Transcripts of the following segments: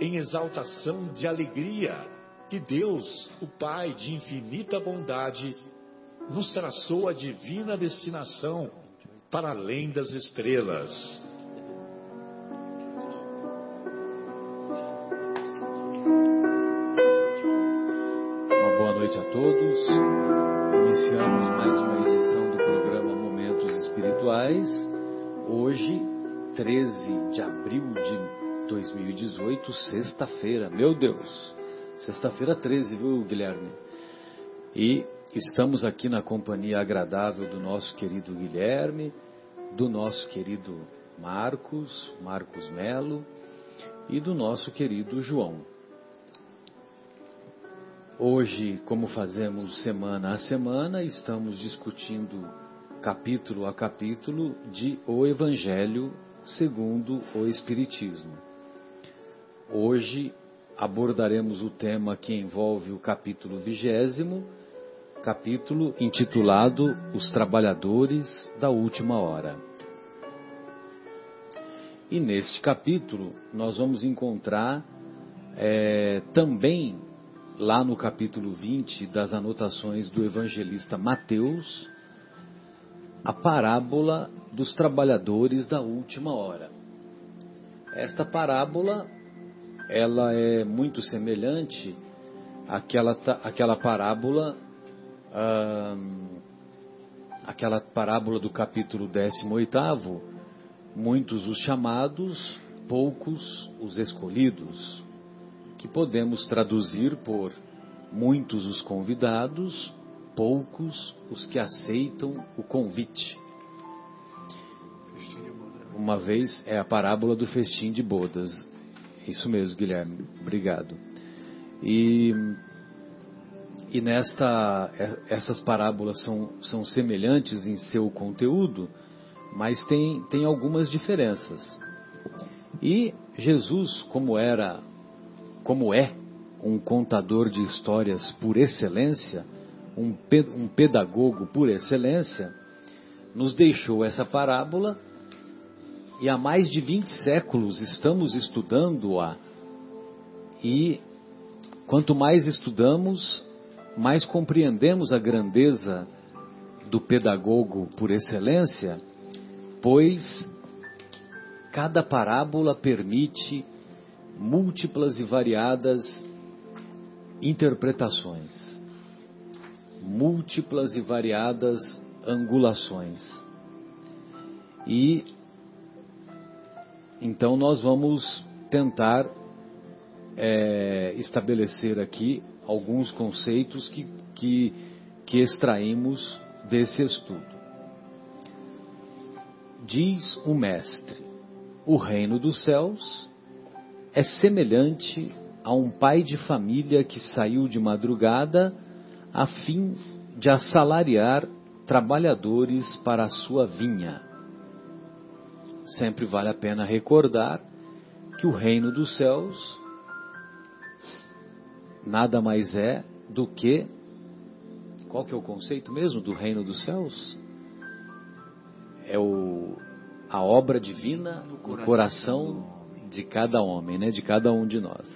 em exaltação de alegria que Deus, o Pai de infinita bondade, nos traçou a divina destinação para além das estrelas. Uma boa noite a todos. Iniciamos mais uma edição do programa Momentos Espirituais. Hoje, 13 de abril de 2018, sexta-feira. Meu Deus! Sexta-feira 13, viu, Guilherme? E estamos aqui na companhia agradável do nosso querido Guilherme, do nosso querido Marcos, Marcos Melo e do nosso querido João. Hoje, como fazemos semana a semana, estamos discutindo capítulo a capítulo de O Evangelho segundo o Espiritismo. Hoje abordaremos o tema que envolve o capítulo vigésimo, capítulo intitulado Os Trabalhadores da Última Hora. E neste capítulo nós vamos encontrar é, também lá no capítulo 20 das anotações do evangelista Mateus, a parábola dos trabalhadores da última hora. Esta parábola, ela é muito semelhante àquela, àquela parábola, hum, aquela parábola do capítulo 18, muitos os chamados, poucos os escolhidos que podemos traduzir por muitos os convidados, poucos os que aceitam o convite. Uma vez é a parábola do festim de bodas. Isso mesmo, Guilherme. Obrigado. E, e nesta, essas parábolas são, são semelhantes em seu conteúdo, mas tem, tem algumas diferenças. E Jesus, como era como é um contador de histórias por excelência, um, um pedagogo por excelência, nos deixou essa parábola e há mais de 20 séculos estamos estudando-a e quanto mais estudamos, mais compreendemos a grandeza do pedagogo por excelência, pois cada parábola permite múltiplas e variadas interpretações, múltiplas e variadas angulações. E então nós vamos tentar é, estabelecer aqui alguns conceitos que, que, que extraímos desse estudo. Diz o Mestre: o reino dos céus é semelhante a um pai de família que saiu de madrugada a fim de assalariar trabalhadores para a sua vinha. Sempre vale a pena recordar que o reino dos céus nada mais é do que qual que é o conceito mesmo do reino dos céus? É o a obra divina no coração, no coração de cada homem, né, de cada um de nós.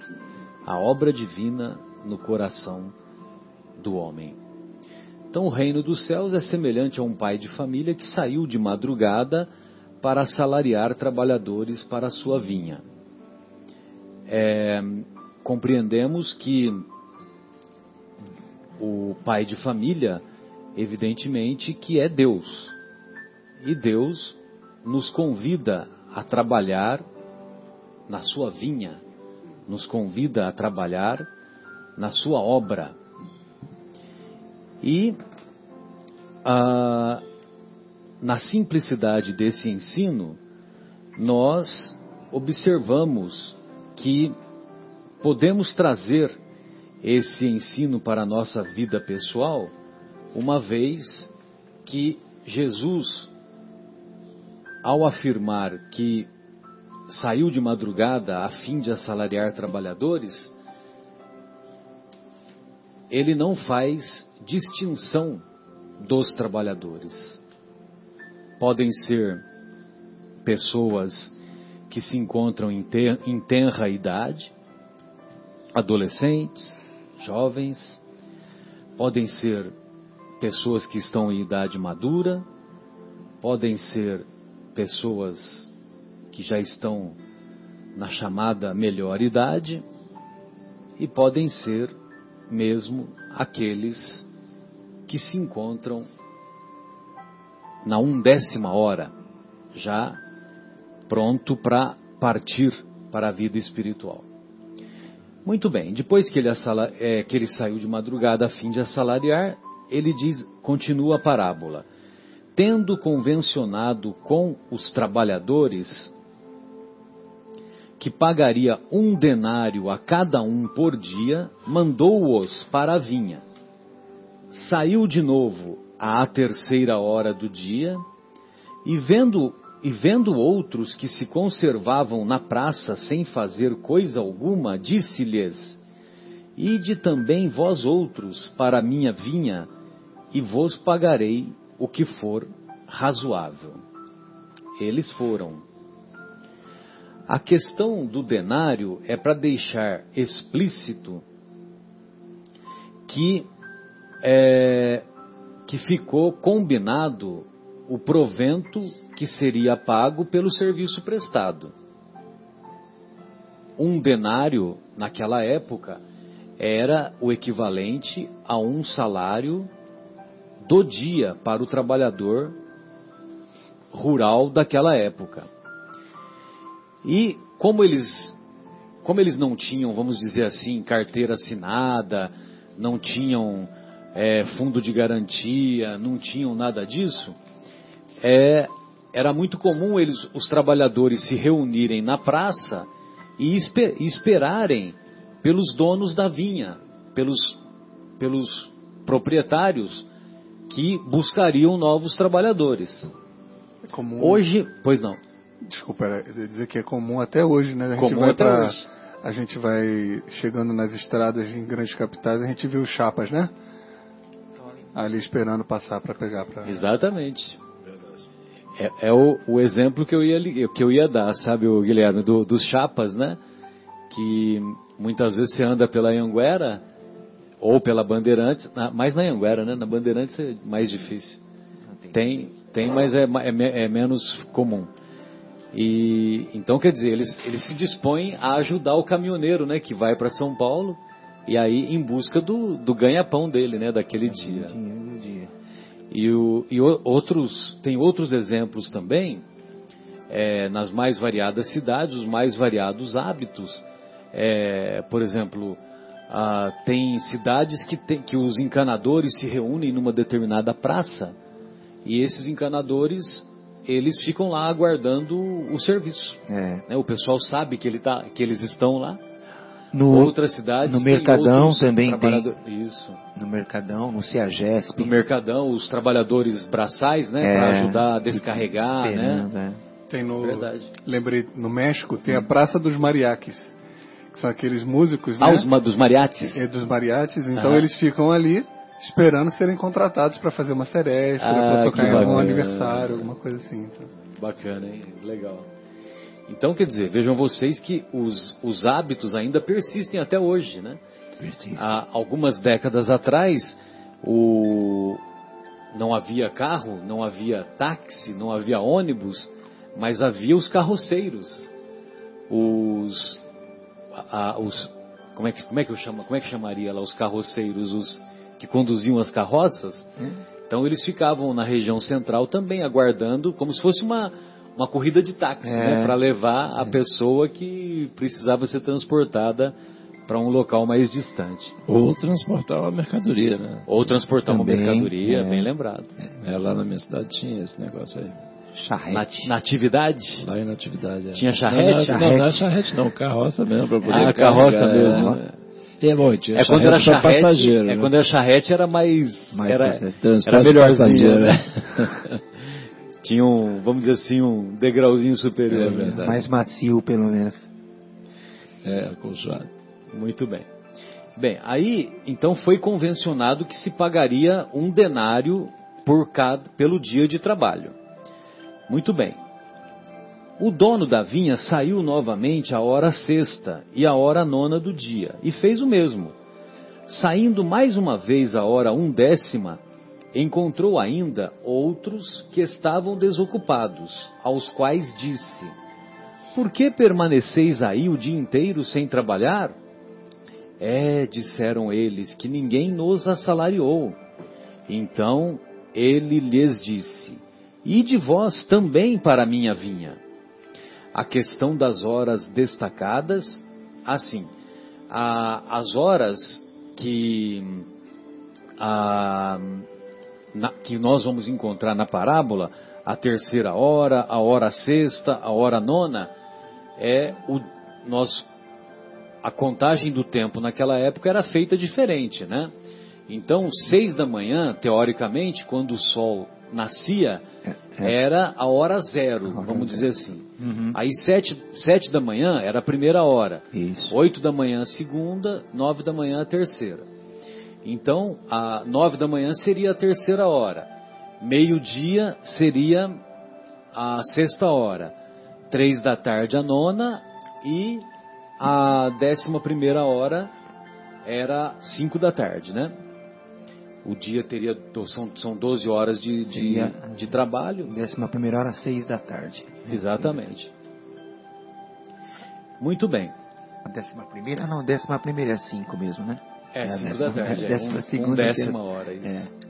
A obra divina no coração do homem. Então, o reino dos céus é semelhante a um pai de família que saiu de madrugada para assalariar trabalhadores para a sua vinha. É, compreendemos que o pai de família, evidentemente que é Deus. E Deus nos convida a trabalhar na sua vinha, nos convida a trabalhar na sua obra. E ah, na simplicidade desse ensino, nós observamos que podemos trazer esse ensino para a nossa vida pessoal, uma vez que Jesus, ao afirmar que saiu de madrugada a fim de assalariar trabalhadores, ele não faz distinção dos trabalhadores. Podem ser pessoas que se encontram em, em tenra idade, adolescentes, jovens, podem ser pessoas que estão em idade madura, podem ser pessoas que já estão na chamada melhor idade e podem ser mesmo aqueles que se encontram na undécima hora, já pronto para partir para a vida espiritual. Muito bem, depois que ele, é, que ele saiu de madrugada a fim de assalariar, ele diz, continua a parábola. Tendo convencionado com os trabalhadores que pagaria um denário a cada um por dia, mandou-os para a vinha. Saiu de novo à terceira hora do dia e vendo e vendo outros que se conservavam na praça sem fazer coisa alguma, disse-lhes: Ide também vós outros para a minha vinha, e vos pagarei o que for razoável. Eles foram. A questão do denário é para deixar explícito que é, que ficou combinado o provento que seria pago pelo serviço prestado. Um denário, naquela época, era o equivalente a um salário do dia para o trabalhador rural daquela época. E como eles, como eles não tinham, vamos dizer assim, carteira assinada, não tinham é, fundo de garantia, não tinham nada disso, é, era muito comum eles, os trabalhadores se reunirem na praça e, esper, esperarem pelos donos da vinha, pelos, pelos proprietários que buscariam novos trabalhadores. É comum. Hoje, pois não. Desculpa, era dizer que é comum até hoje, né? A gente comum vai até pra, hoje. A gente vai chegando nas estradas em grandes capitais, a gente vê os chapas, né? Ali esperando passar para pegar. Pra... Exatamente. É, é o, o, exemplo que eu ia que eu ia dar, sabe, o Guilherme, do, dos chapas, né? Que muitas vezes você anda pela Anguera ou pela Bandeirantes, mais na Anguera, né? Na Bandeirantes é mais difícil. Tem, tem, mas é, é, é menos comum. E então quer dizer, eles, eles se dispõem a ajudar o caminhoneiro, né, que vai para São Paulo e aí em busca do, do ganha-pão dele, né, daquele dia. dia. E, o, e outros tem outros exemplos também é, nas mais variadas cidades, os mais variados hábitos. É, por exemplo, ah, tem cidades que, tem, que os encanadores se reúnem numa determinada praça e esses encanadores eles ficam lá aguardando o serviço. É. Né? O pessoal sabe que, ele tá, que eles estão lá. No, Outras cidades. No Mercadão também tem. Isso. No Mercadão, no CEAGESP. No Mercadão, os trabalhadores braçais, né? É, para ajudar a descarregar, né? É. Tem no. Verdade. Lembrei, no México tem a Praça dos Mariaques. Que são aqueles músicos, ah, né? os dos mariachis. É, dos mariachis. Então ah. eles ficam ali esperando serem contratados para fazer uma seresta, ah, para tocar em algum aniversário, alguma coisa assim. Então. Bacana, hein? Legal. Então, quer dizer, vejam vocês que os, os hábitos ainda persistem até hoje, né? Persiste. Há algumas décadas atrás, o, não havia carro, não havia táxi, não havia ônibus, mas havia os carroceiros, os, a, os como é que como é que eu chamo, como é que chamaria lá os carroceiros, os que conduziam as carroças. Hum. Então eles ficavam na região central também aguardando, como se fosse uma, uma corrida de táxi, é. né, para levar a é. pessoa que precisava ser transportada para um local mais distante. Ou transportar uma mercadoria, né? Ou transportar Também, uma mercadoria, é. bem lembrado. É, lá na minha cidade tinha esse negócio aí. Charrete. Na, natividade? Lá em natividade, é. Tinha charrete? Não, charrete? não, não é charrete não, carroça mesmo, para poder Ah, carroça mesmo. É, é bom, tinha é quando era charrete, passageiro, é né? quando era charrete era mais, mais era, era melhorzinho, né? tinha um, vamos dizer assim, um degrauzinho superior. É verdade. Mais macio, pelo menos. É, acolchoado. Muito bem. Bem, aí então foi convencionado que se pagaria um denário por cada, pelo dia de trabalho. Muito bem. O dono da vinha saiu novamente à hora sexta e à hora nona do dia, e fez o mesmo. Saindo mais uma vez à hora undécima, encontrou ainda outros que estavam desocupados, aos quais disse: Por que permaneceis aí o dia inteiro sem trabalhar? É, disseram eles, que ninguém nos assalariou. Então ele lhes disse: e de vós também para minha vinha. A questão das horas destacadas, assim, a, as horas que, a, na, que nós vamos encontrar na parábola, a terceira hora, a hora sexta, a hora nona, é o nós a contagem do tempo naquela época era feita diferente, né? Então, seis da manhã, teoricamente, quando o sol nascia, é, é. era a hora zero, vamos dizer assim. Uhum. Aí sete, sete da manhã era a primeira hora. Isso. Oito da manhã a segunda, nove da manhã a terceira. Então, a nove da manhã seria a terceira hora. Meio-dia seria a sexta hora. Três da tarde a nona e a décima primeira hora era cinco da tarde, né? o dia teria, são, são 12 horas de, de, de trabalho. Décima primeira hora, 6 da tarde. Exatamente. Muito bem. A décima primeira, não, décima primeira é 5 mesmo, né? É, 5 é da tarde. É, décima um, segunda. Um décima é, hora, isso. É.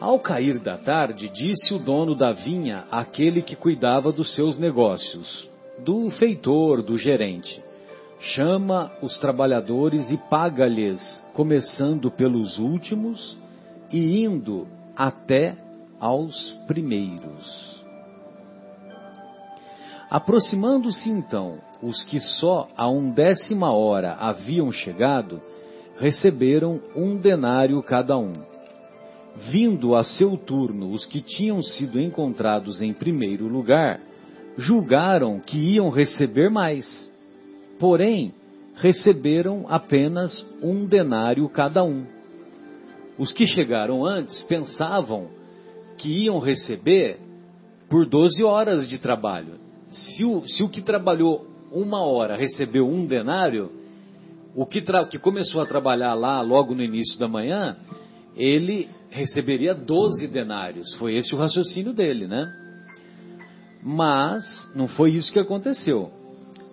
Ao cair da tarde, disse o dono da vinha àquele que cuidava dos seus negócios, do feitor, do gerente chama os trabalhadores e paga-lhes, começando pelos últimos e indo até aos primeiros. Aproximando-se então os que só a undécima hora haviam chegado, receberam um denário cada um. Vindo a seu turno os que tinham sido encontrados em primeiro lugar, julgaram que iam receber mais Porém, receberam apenas um denário cada um. Os que chegaram antes pensavam que iam receber por 12 horas de trabalho. Se o, se o que trabalhou uma hora recebeu um denário, o que, que começou a trabalhar lá logo no início da manhã, ele receberia 12 denários. Foi esse o raciocínio dele, né? Mas não foi isso que aconteceu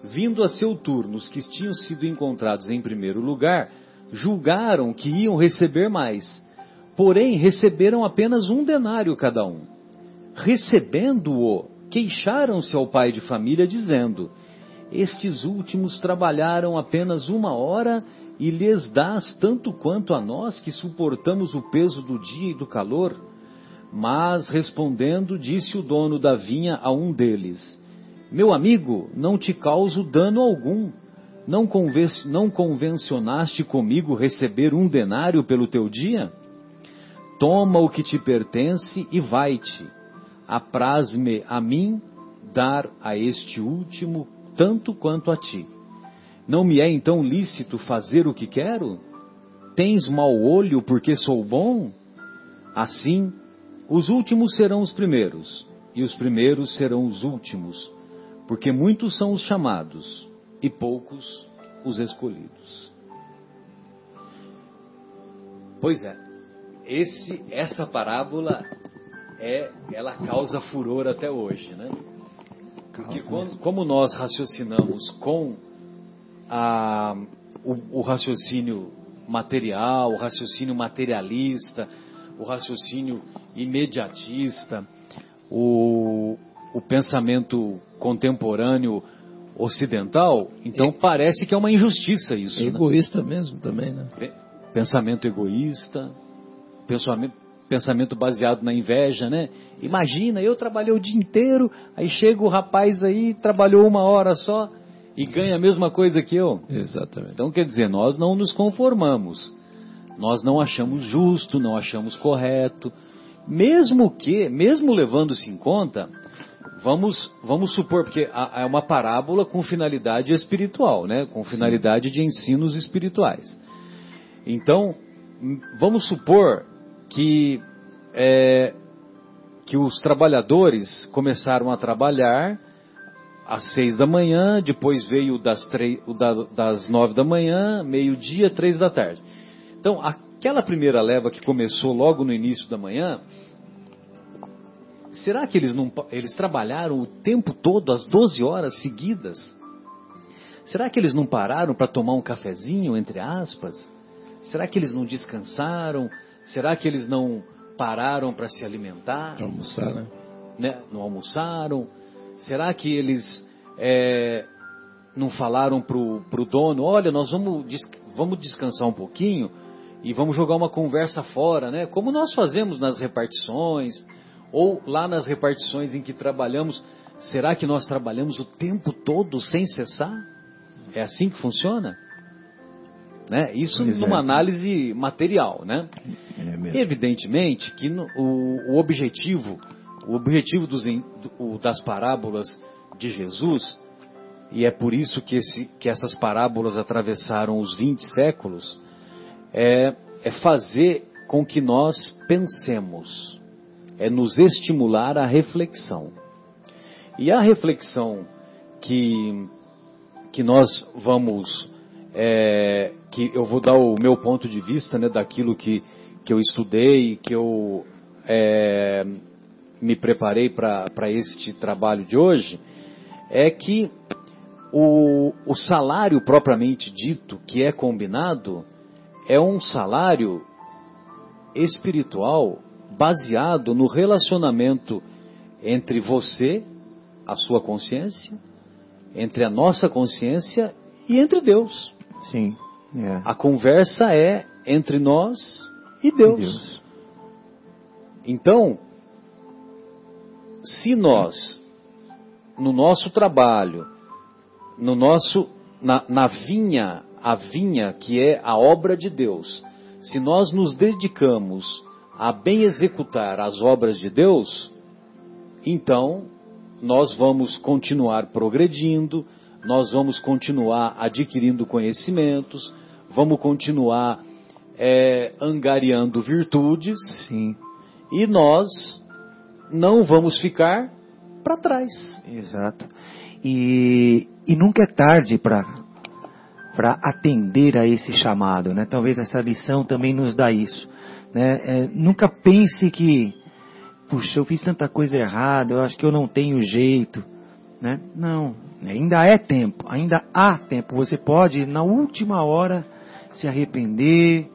vindo a seu turno os que tinham sido encontrados em primeiro lugar, julgaram que iam receber mais. Porém, receberam apenas um denário cada um. Recebendo-o, queixaram-se ao pai de família, dizendo: Estes últimos trabalharam apenas uma hora e lhes dás tanto quanto a nós que suportamos o peso do dia e do calor? Mas, respondendo, disse o dono da vinha a um deles: meu amigo, não te causo dano algum. Não, conven não convencionaste comigo receber um denário pelo teu dia? Toma o que te pertence e vai-te. Apraz-me a mim dar a este último tanto quanto a ti. Não me é então lícito fazer o que quero? Tens mau olho porque sou bom? Assim, os últimos serão os primeiros, e os primeiros serão os últimos porque muitos são os chamados e poucos os escolhidos. Pois é, esse, essa parábola é, ela causa furor até hoje, né? Porque quando, como nós raciocinamos com a, o, o raciocínio material, o raciocínio materialista, o raciocínio imediatista, o, o pensamento contemporâneo ocidental, então é, parece que é uma injustiça isso. É né? egoísta mesmo também, né? Pensamento egoísta, pensamento, pensamento baseado na inveja, né? Imagina, eu trabalhei o dia inteiro, aí chega o rapaz aí, trabalhou uma hora só e ganha a mesma coisa que eu. Exatamente. Então quer dizer, nós não nos conformamos. Nós não achamos justo, não achamos correto. Mesmo que, mesmo levando-se em conta, vamos, vamos supor, porque é uma parábola com finalidade espiritual, né? com finalidade Sim. de ensinos espirituais. Então, vamos supor que, é, que os trabalhadores começaram a trabalhar às seis da manhã, depois veio das, três, das nove da manhã, meio-dia, três da tarde. Então, aquela primeira leva que começou logo no início da manhã, será que eles, não, eles trabalharam o tempo todo, as 12 horas seguidas? Será que eles não pararam para tomar um cafezinho, entre aspas? Será que eles não descansaram? Será que eles não pararam para se alimentar? Almoçar, né? Não almoçaram? Será que eles é, não falaram para o dono, olha, nós vamos, vamos descansar um pouquinho? e vamos jogar uma conversa fora, né? Como nós fazemos nas repartições ou lá nas repartições em que trabalhamos, será que nós trabalhamos o tempo todo sem cessar? É assim que funciona? Né? Isso Exato. numa análise material, né? É Evidentemente que no, o, o, objetivo, o objetivo dos, do, das parábolas de Jesus, e é por isso que, esse, que essas parábolas atravessaram os 20 séculos, é, é fazer com que nós pensemos, é nos estimular à reflexão. E a reflexão que, que nós vamos, é, que eu vou dar o meu ponto de vista né, daquilo que, que eu estudei, que eu é, me preparei para este trabalho de hoje, é que o, o salário propriamente dito, que é combinado, é um salário espiritual baseado no relacionamento entre você, a sua consciência, entre a nossa consciência e entre Deus. Sim. É. A conversa é entre nós e Deus. e Deus. Então, se nós, no nosso trabalho, no nosso, na, na vinha a vinha que é a obra de Deus, se nós nos dedicamos a bem executar as obras de Deus, então nós vamos continuar progredindo, nós vamos continuar adquirindo conhecimentos, vamos continuar é, angariando virtudes, Sim. e nós não vamos ficar para trás. Exato. E, e nunca é tarde para para atender a esse chamado, né? Talvez essa lição também nos dá isso, né? É, nunca pense que, puxa, eu fiz tanta coisa errada, eu acho que eu não tenho jeito, né? Não, ainda é tempo, ainda há tempo. Você pode na última hora se arrepender,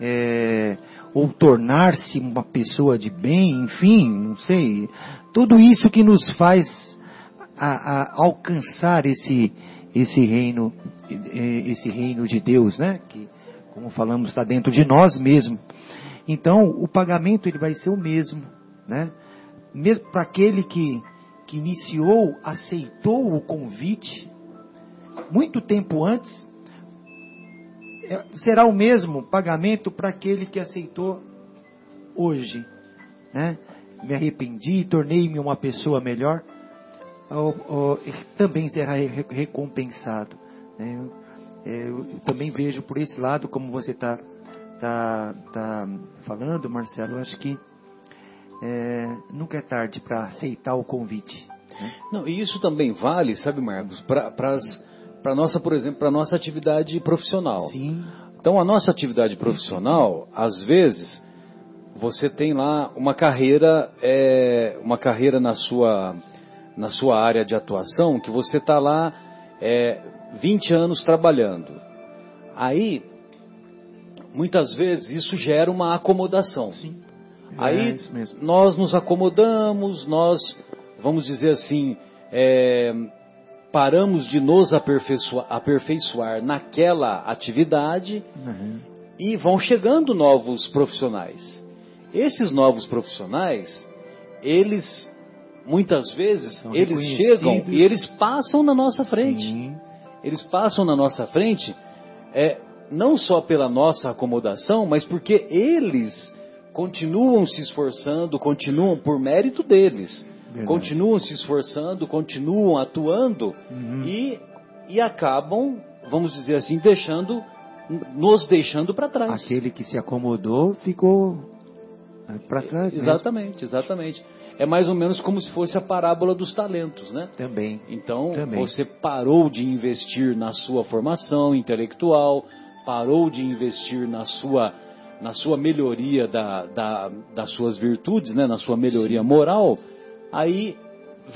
é, ou tornar-se uma pessoa de bem, enfim, não sei. Tudo isso que nos faz a, a alcançar esse esse reino, esse reino de Deus, né? Que, como falamos, está dentro de nós mesmos. Então, o pagamento ele vai ser o mesmo, né? Mesmo para aquele que, que iniciou, aceitou o convite, muito tempo antes, é, será o mesmo pagamento para aquele que aceitou hoje, né? Me arrependi, tornei-me uma pessoa melhor também será recompensado. Né? É, eu também vejo por esse lado, como você está tá, tá falando, Marcelo, acho que é, nunca é tarde para aceitar o convite. Né? Não, e isso também vale, sabe, Marcos, para nossa, por exemplo, para nossa atividade profissional. Sim. Então, a nossa atividade profissional, às vezes, você tem lá uma carreira, é, uma carreira na sua na sua área de atuação que você está lá é, 20 anos trabalhando. Aí, muitas vezes isso gera uma acomodação. Sim. Aí É nós nos acomodamos, nós, vamos dizer assim, é, paramos de nos aperfeiçoar, aperfeiçoar naquela atividade Uhum. e vão chegando novos profissionais. Esses novos profissionais, eles muitas vezes São eles chegam e eles passam na nossa frente. Sim. Eles passam na nossa frente, é, não só pela nossa acomodação, mas porque eles continuam se esforçando, continuam por mérito deles, Verdade. continuam se esforçando, continuam atuando Uhum. e, e acabam, vamos dizer assim, deixando, nos deixando para trás. Aquele que se acomodou ficou para trás. mesmo. Exatamente, exatamente. É mais ou menos como se fosse a parábola dos talentos, né? Também. Então, Também. você parou de investir na sua formação intelectual, parou de investir na sua, na sua melhoria da, da- das suas virtudes, né? na sua melhoria moral, aí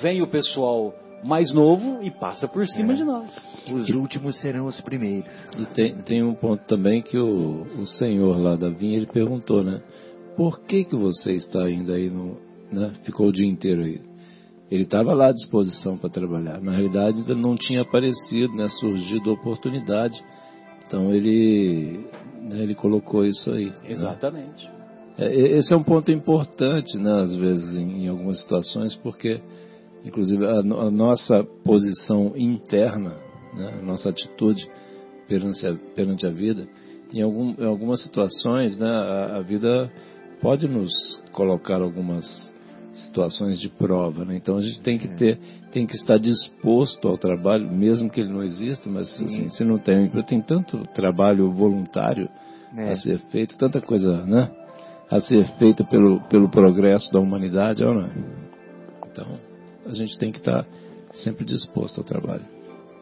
vem o pessoal mais novo e passa por cima É. de nós. Os últimos serão os primeiros. E tem, tem um ponto também que o, o senhor lá da vinha, ele perguntou, né? Por que que você está indo aí no, né? Ficou o dia inteiro aí. Ele estava lá à disposição para trabalhar. Na realidade, ele não tinha aparecido, né? Surgido a oportunidade. Então ele, né, ele colocou isso aí. né? Exatamente. É, e- Esse é um ponto importante, né, às vezes, em, em algumas situações, porque, inclusive, a, a nossa posição interna, né, a nossa atitude perante a, perante a vida, em, algum, em algumas situações, né, a, a vida pode nos colocar algumas situações de prova, né? Então a gente tem que ter, tem que estar disposto ao trabalho, mesmo que ele não exista, mas assim, se não tem, tem tanto trabalho voluntário É. a ser feito, tanta coisa, né? A ser feita pelo, pelo progresso da humanidade, ou não é? Então, a gente tem que estar sempre disposto ao trabalho.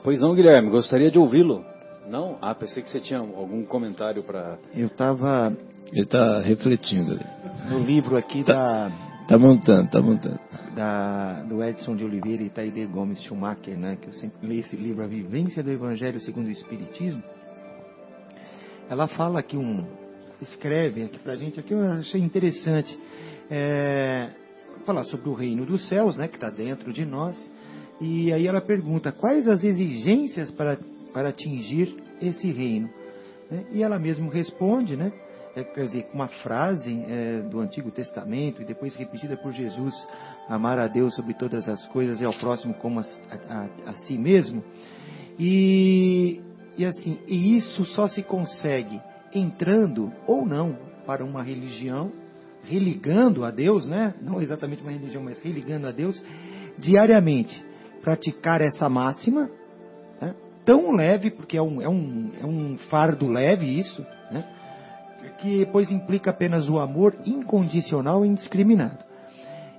Pois não, Guilherme, gostaria de ouvi-lo. Não? Ah, pensei que você tinha algum comentário para. Eu estava Ele está refletindo ali. no livro aqui da, Tá montando, tá montando. da- do Edson de Oliveira e Taide Gomes Schumacher, né, que eu sempre leio esse livro, A Vivência do Evangelho segundo o Espiritismo. Ela fala aqui um. Escreve aqui pra gente, aqui eu achei interessante. É, falar sobre o reino dos céus, né, que está dentro de nós. E aí ela pergunta quais as exigências para, para atingir esse reino. né? E ela mesma responde, né? É, quer dizer, com uma frase é, do Antigo Testamento e depois repetida por Jesus: amar a Deus sobre todas as coisas e ao próximo como a, a- a si mesmo. E, e assim, e isso só se consegue entrando ou não para uma religião, religando a Deus, né? Não exatamente uma religião, mas religando a Deus diariamente. Praticar essa máxima, né? tão leve, porque é um, é, um, é um fardo leve isso, né? que depois implica apenas o amor incondicional e indiscriminado.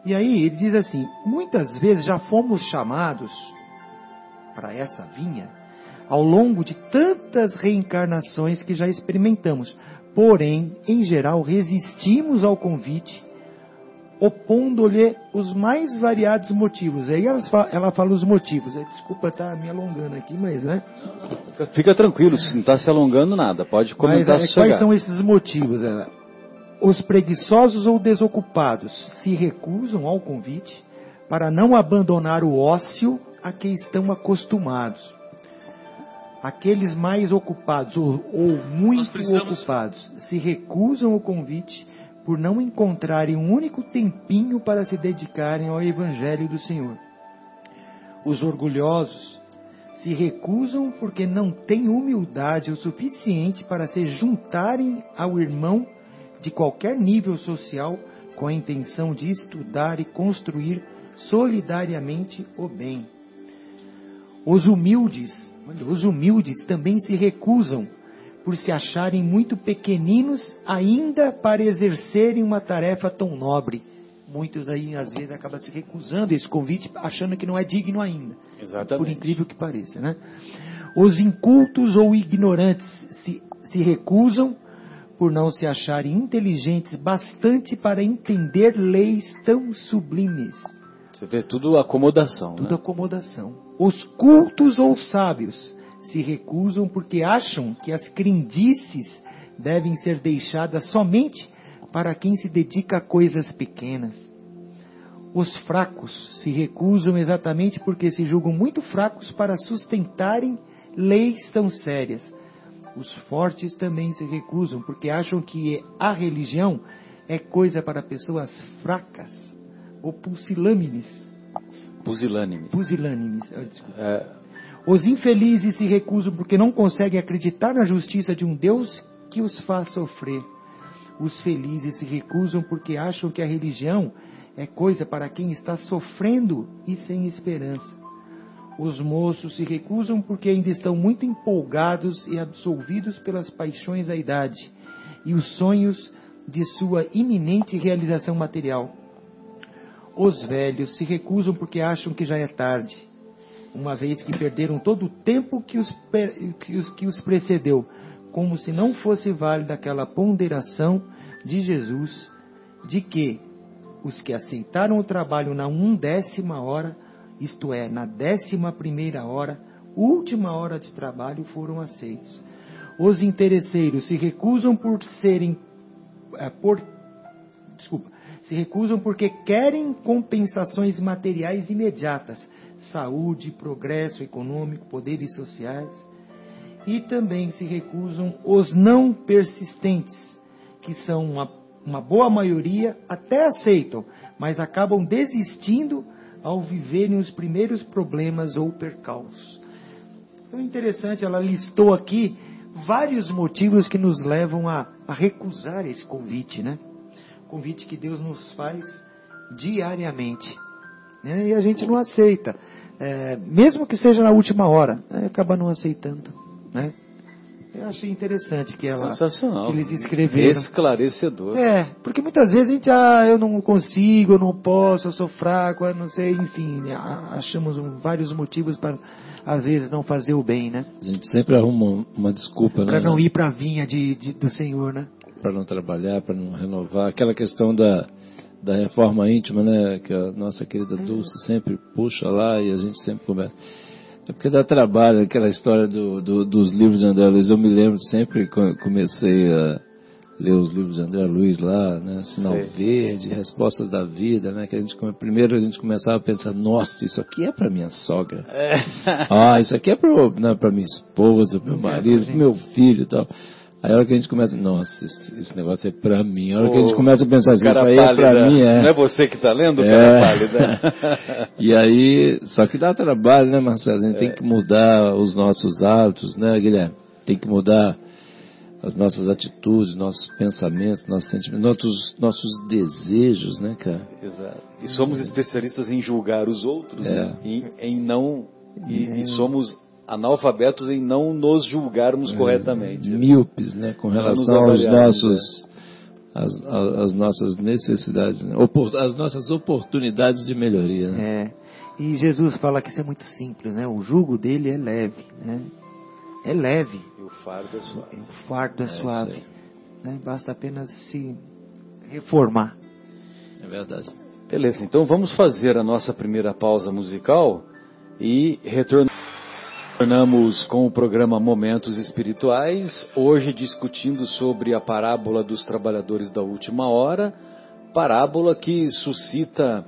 E aí ele diz assim: muitas vezes já fomos chamados para essa vinha ao longo de tantas reencarnações que já experimentamos. Porém, em geral, resistimos ao convite, opondo-lhe os mais variados motivos. Aí ela fala, ela fala os motivos. É, Desculpa estar me alongando aqui, mas né? Fica, fica tranquilo, não está se alongando nada. Pode Mas comentar é, se quais são esses motivos? É, os preguiçosos ou desocupados se recusam ao convite para não abandonar o ócio a que estão acostumados. Aqueles mais ocupados ou, ou muito ocupados se recusam ao convite por não encontrarem um único tempinho para se dedicarem ao Evangelho do Senhor. Os orgulhosos se recusam porque não têm humildade o suficiente para se juntarem ao irmão de qualquer nível social com a intenção de estudar e construir solidariamente o bem. Os humildes, olha, os humildes também se recusam por se acharem muito pequeninos ainda para exercerem uma tarefa tão nobre. Muitos aí às vezes acabam se recusando esse convite, achando que não é digno ainda Exatamente. por incrível que pareça, né? Os incultos ou ignorantes se, se recusam por não se acharem inteligentes bastante para entender leis tão sublimes. Você vê tudo acomodação. Tudo né? acomodação. Os cultos ou sábios se recusam porque acham que as crendices devem ser deixadas somente para quem se dedica a coisas pequenas. Os fracos se recusam exatamente porque se julgam muito fracos para sustentarem leis tão sérias. Os fortes também se recusam porque acham que a religião é coisa para pessoas fracas ou pusilânimes. Pusilânimes. Pusilânimes, ah, desculpa. É, Os infelizes se recusam porque não conseguem acreditar na justiça de um Deus que os faz sofrer. Os felizes se recusam porque acham que a religião é coisa para quem está sofrendo e sem esperança. Os moços se recusam porque ainda estão muito empolgados e absolvidos pelas paixões da idade e os sonhos de sua iminente realização material. Os velhos se recusam porque acham que já é tarde, uma vez que perderam todo o tempo que os, que os- que os precedeu, como se não fosse válida aquela ponderação de Jesus de que os que aceitaram o trabalho na undécima hora, isto é, na décima primeira hora, última hora de trabalho, foram aceitos. Os interesseiros se recusam por serem é, por desculpa, se recusam porque querem compensações materiais imediatas, saúde, progresso econômico, poderes sociais, e também se recusam os não persistentes, que são uma, uma boa maioria, até aceitam, mas acabam desistindo ao viverem os primeiros problemas ou percalços. Então interessante, ela listou aqui vários motivos que nos levam a, a recusar esse convite, né? Convite que Deus nos faz diariamente. né? E a gente não aceita. É, mesmo que seja na última hora, né? acaba não aceitando. Né? Eu achei interessante que ela Sensacional. que eles escreveram. Esclarecedor. É, porque muitas vezes a gente, ah, eu não consigo, eu não posso, eu sou fraco, eu não sei, enfim, né, achamos um- vários motivos para, às vezes, não fazer o bem, né? A gente sempre arruma uma desculpa, Para né? não ir para a vinha de, de- do Senhor, né? Para não trabalhar, para não renovar. Aquela questão da, da reforma íntima, né? Que a nossa querida Dulce sempre puxa lá e a gente sempre começa. É porque dá trabalho, aquela história do, do- dos livros de André Luiz. Eu me lembro sempre quando comecei a ler os livros de André Luiz lá, né? Sinal Sei. Verde, Respostas da Vida, né? Que a gente primeiro a gente começava a pensar, nossa, isso aqui é para minha sogra. Ah, isso aqui é para minha esposa, para meu marido, para meu filho e tal. Aí a hora que a gente começa, nossa, esse, esse negócio é para mim. A hora que a gente começa a pensar assim, isso aí é para mim, é. Não é você que está lendo, É. cara pálida? E aí, só que dá trabalho, né, Marcelo? A gente É. tem que mudar os nossos hábitos, né, Guilherme? Tem que mudar as nossas atitudes, nossos pensamentos, nossos sentimentos, nossos, nossos desejos, né, cara? Exato. E somos especialistas em julgar os outros, É. né? em, em não. E, e somos analfabetos em não nos julgarmos corretamente. Míopes, né, com relação aos avaliarmos, nossos, as, a- as nossas necessidades, né? Opor- as nossas oportunidades de melhoria, né? É. E Jesus fala que isso é muito simples, né? O jugo dele é leve, né? É leve, E o fardo é suave. o fardo é, É suave. Né? Basta apenas se reformar. É verdade. Beleza, então vamos fazer a nossa primeira pausa musical e retornamos com o programa Momentos Espirituais, hoje discutindo sobre a parábola dos trabalhadores da última hora, parábola que suscita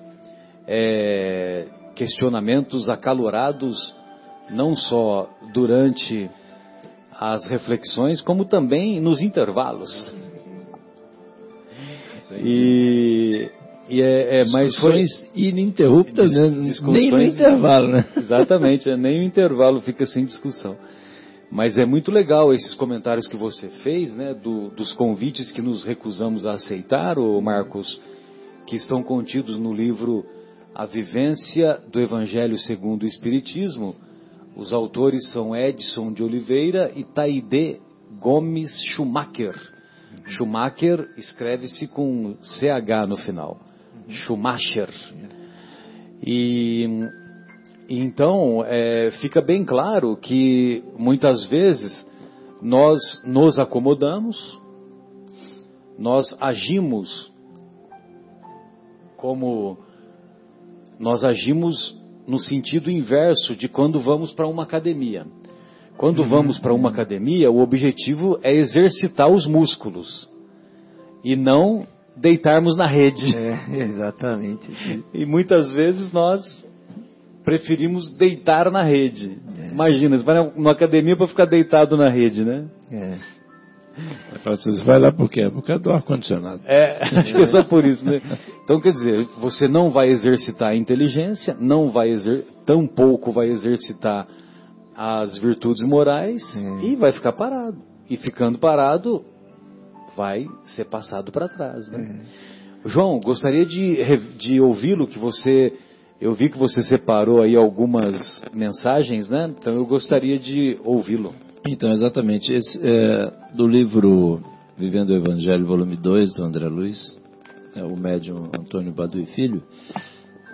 é, questionamentos acalorados não só durante as reflexões, como também nos intervalos. E, e é, é, mas Discussões ininterruptas, né? Discussões- nem no intervalo, né? Exatamente, é, nem o intervalo fica sem discussão. Mas é muito legal esses comentários que você fez, né, do- dos convites que nos recusamos a aceitar, o Marcos, que estão contidos no livro A Vivência do Evangelho segundo o Espiritismo. Os autores são Edson de Oliveira e Taide Gomes Schumacher. Schumacher escreve-se com CH no final. Schumacher. E, e então é, fica bem claro que muitas vezes nós nos acomodamos, nós agimos como nós agimos no sentido inverso de quando vamos para uma academia. Quando vamos para uma academia, o objetivo é exercitar os músculos e não deitarmos na rede. É, exatamente. E muitas vezes nós preferimos deitar na rede. É. Imagina, você vai numa academia para ficar deitado na rede, né? É. Assim, Você vai lá por quê? Por causa do ar-condicionado. É, acho que é só por isso, né? Então, quer dizer, você não vai exercitar a inteligência, não vai exer... tampouco vai exercitar as virtudes morais É. e vai ficar parado. E ficando parado, vai ser passado para trás, né? João, gostaria de, de ouvi-lo, que você... Eu vi que você separou aí algumas mensagens, né? Então eu gostaria de ouvi-lo. Então, exatamente. Esse, é, do livro Vivendo o Evangelho, volume 2, do André Luiz, é, o médium Antônio Badu e Filho,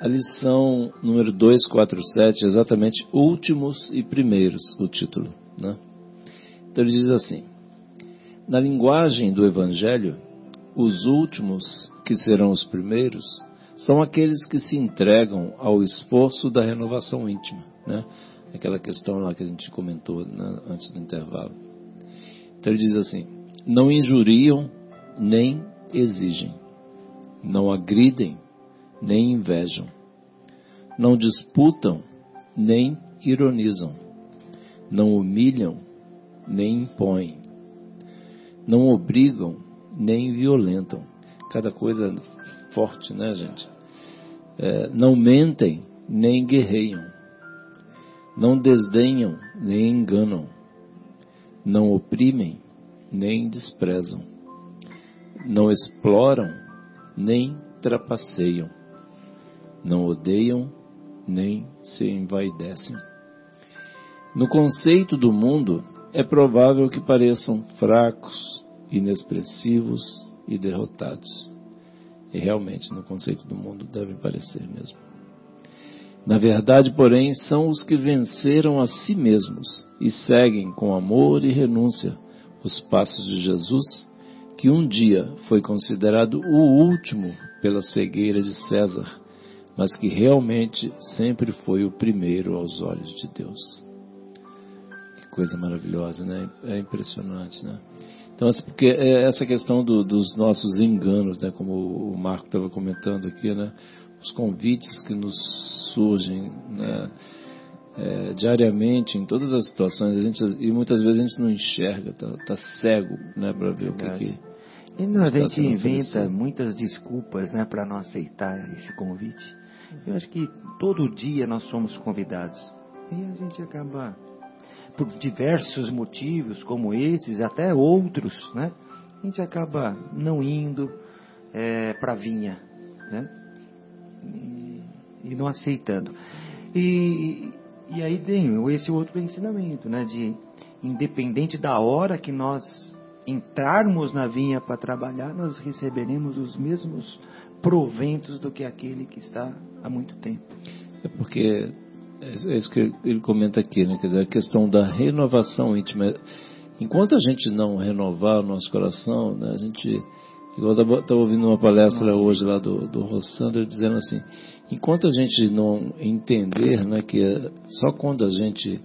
a lição número 247, exatamente últimos e primeiros, o título. Né? Então ele diz assim: Na linguagem do Evangelho, os últimos, que serão os primeiros, são aqueles que se entregam ao esforço da renovação íntima. Né? Aquela questão lá que a gente comentou né, antes do intervalo. Então ele diz assim: Não injuriam nem exigem, não agridem nem invejam, não disputam nem ironizam, não humilham nem impõem, não obrigam nem violentam. Cada coisa forte, né, gente? É, não mentem nem guerreiam, não desdenham nem enganam, não oprimem nem desprezam, não exploram nem trapaceiam, não odeiam nem se envaidecem. No conceito do mundo, é provável que pareçam fracos, inexpressivos e derrotados. E realmente, no conceito do mundo, devem parecer mesmo. Na verdade, porém, são os que venceram a si mesmos e seguem com amor e renúncia os passos de Jesus, que um dia foi considerado o último pela cegueira de César, mas que realmente sempre foi o primeiro aos olhos de Deus. Coisa maravilhosa, né? É impressionante, né? Então, assim, porque é essa questão do, dos nossos enganos, né? Como o Marco estava comentando aqui, né? Os convites que nos surgem, né? É, diariamente em todas as situações a gente, e muitas vezes a gente não enxerga, tá, tá cego, né, para ver o que, Verdade. que E a Está gente inventa muitas desculpas né, para não aceitar esse convite. Eu acho que todo dia nós somos convidados. E a gente acaba, por diversos motivos, como esses, até outros, né? A gente acaba não indo para a vinha, né? E, e não aceitando. E, e aí tem esse outro ensinamento, né? De independente da hora que nós entrarmos na vinha para trabalhar, nós receberemos os mesmos proventos do que aquele que está há muito tempo. É porque é isso- é isso que ele comenta aqui, né? Quer dizer, a questão da renovação íntima. Enquanto a gente não renovar o nosso coração, né, a gente. Igual eu estava ouvindo uma palestra hoje lá do, do Rossandro dizendo assim: enquanto a gente não entender né, que é só quando a gente,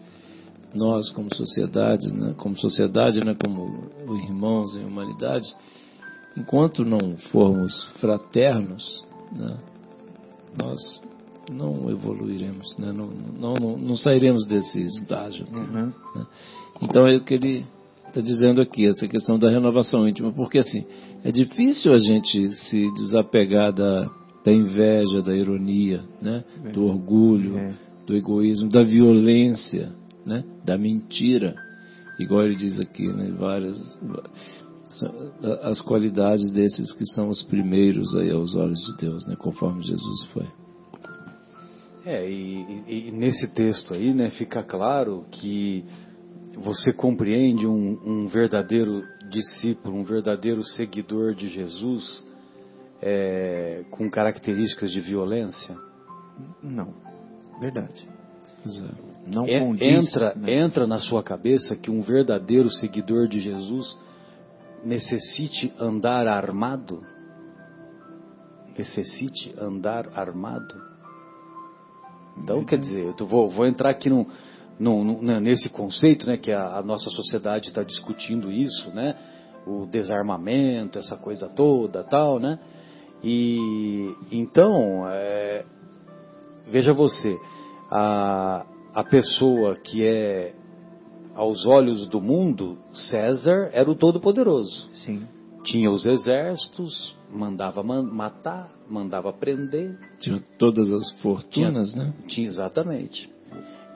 nós como sociedade, né, como sociedade, né, como irmãos em humanidade, enquanto não formos fraternos, né, nós não evoluiremos, né? não, não, não, não sairemos desse estágio. Uhum. né? Então é o que ele está dizendo aqui, essa questão da renovação íntima, porque assim, é difícil a gente se desapegar da, da inveja, da ironia, né? do orgulho, É. do egoísmo, da violência, né? da mentira, igual ele diz aqui, né? várias as qualidades desses que são os primeiros aí aos olhos de Deus, né? conforme Jesus foi. É, e, e- nesse texto aí, né, fica claro que você compreende um, um verdadeiro discípulo, um verdadeiro seguidor de Jesus é, com características de violência? Não, verdade. Exato. Não É- condiz. entra, né? entra na sua cabeça que um verdadeiro seguidor de Jesus necessite andar armado? Necessite andar armado? Então, quer dizer, eu vou, vou entrar aqui num, no, no, né, nesse conceito, né, que a, a nossa sociedade está discutindo isso, né, o desarmamento, essa coisa toda, tal, né? E então, é, veja você, a, a pessoa que é aos olhos do mundo, César era o todo-poderoso. Sim. Tinha os exércitos, mandava man matar, mandava prender. Tinha todas as fortunas, tinha, né? Tinha, exatamente.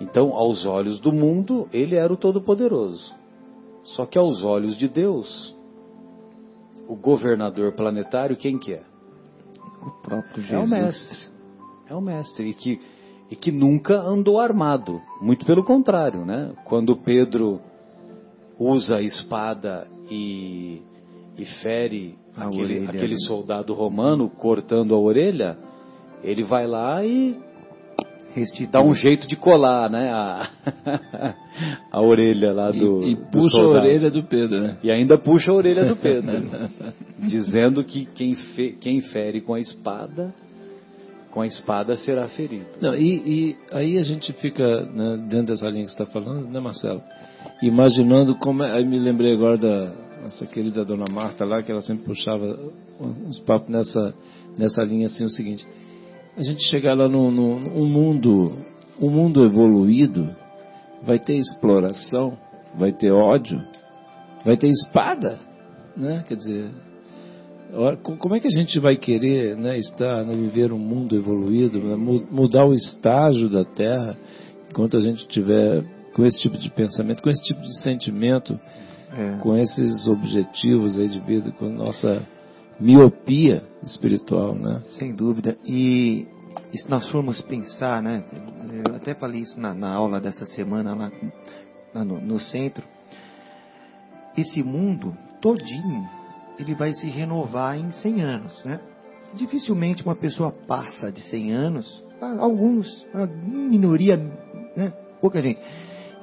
Então, aos olhos do mundo, ele era o Todo-Poderoso. Só que aos olhos de Deus, o governador planetário, quem que é? O próprio Jesus. É o mestre. É o mestre. E que, e que nunca andou armado. Muito pelo contrário, né? Quando Pedro usa a espada e, e fere aquele, aquele soldado romano cortando a orelha, ele vai lá e dá um jeito de colar, né, a, a orelha lá do E, e do puxa a soldado. orelha do Pedro, né? E ainda puxa a orelha do Pedro, dizendo que quem, fe, quem fere com a espada, com a espada será ferido. Não, e, e aí a gente fica né, dentro dessa linha que você está falando, né, Marcelo? Imaginando como. É, aí me lembrei agora da nossa querida dona Marta lá, que ela sempre puxava uns papos nessa, nessa linha assim: o seguinte. A gente chegar lá num, num mundo, um mundo evoluído, vai ter exploração, vai ter ódio, vai ter espada, né? Quer dizer, como é que a gente vai querer né, estar, né, viver um mundo evoluído, né, mu- mudar o estágio da Terra, enquanto a gente tiver com esse tipo de pensamento, com esse tipo de sentimento, É. com esses objetivos aí de vida, com nossa miopia espiritual, né? Sem dúvida. E, se nós formos pensar, né? Eu até falei isso na, na aula dessa semana lá, lá no, no centro. Esse mundo todinho, ele vai se renovar em 100 anos, né? Dificilmente uma pessoa passa de 100 anos, alguns, a minoria, né? Pouca gente.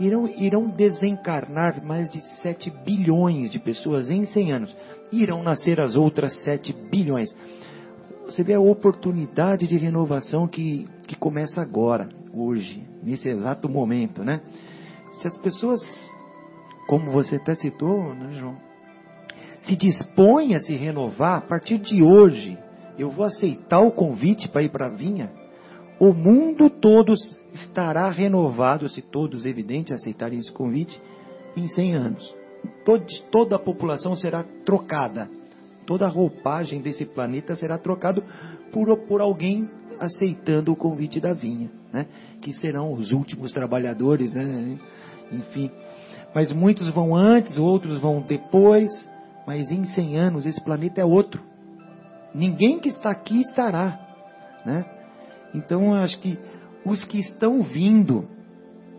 Irão, irão desencarnar mais de 7 bilhões de pessoas em 100 anos. Irão nascer as outras 7 bilhões. Você vê a oportunidade de renovação que, que começa agora, hoje, nesse exato momento, né? Se as pessoas, como você até citou, né, João, se dispõem a se renovar a partir de hoje, eu vou aceitar o convite para ir para a vinha, o mundo todo estará renovado, se todos, evidente, aceitarem esse convite, em 100 anos. Tod- toda a população será trocada. Toda a roupagem desse planeta será trocado por, por alguém aceitando o convite da vinha, né? Que serão os últimos trabalhadores, né? Enfim. Mas muitos vão antes, outros vão depois, mas em 100 anos esse planeta é outro. Ninguém que está aqui estará, né? Então acho que os que estão vindo,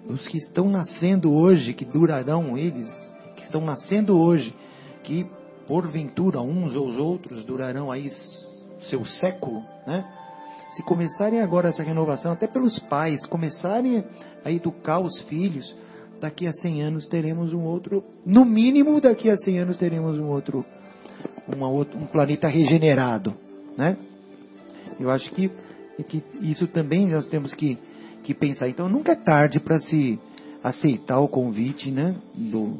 os que estão nascendo hoje, que durarão eles, que estão nascendo hoje, que porventura uns ou os outros durarão aí seu século, né? Se começarem agora essa renovação, até pelos pais, começarem a educar os filhos, daqui a 100 anos teremos um outro, no mínimo daqui a 100 anos teremos um outro, uma outro um planeta regenerado, né? Eu acho que, que isso também nós temos que, que pensar. Então nunca é tarde para se aceitar o convite, né? Do,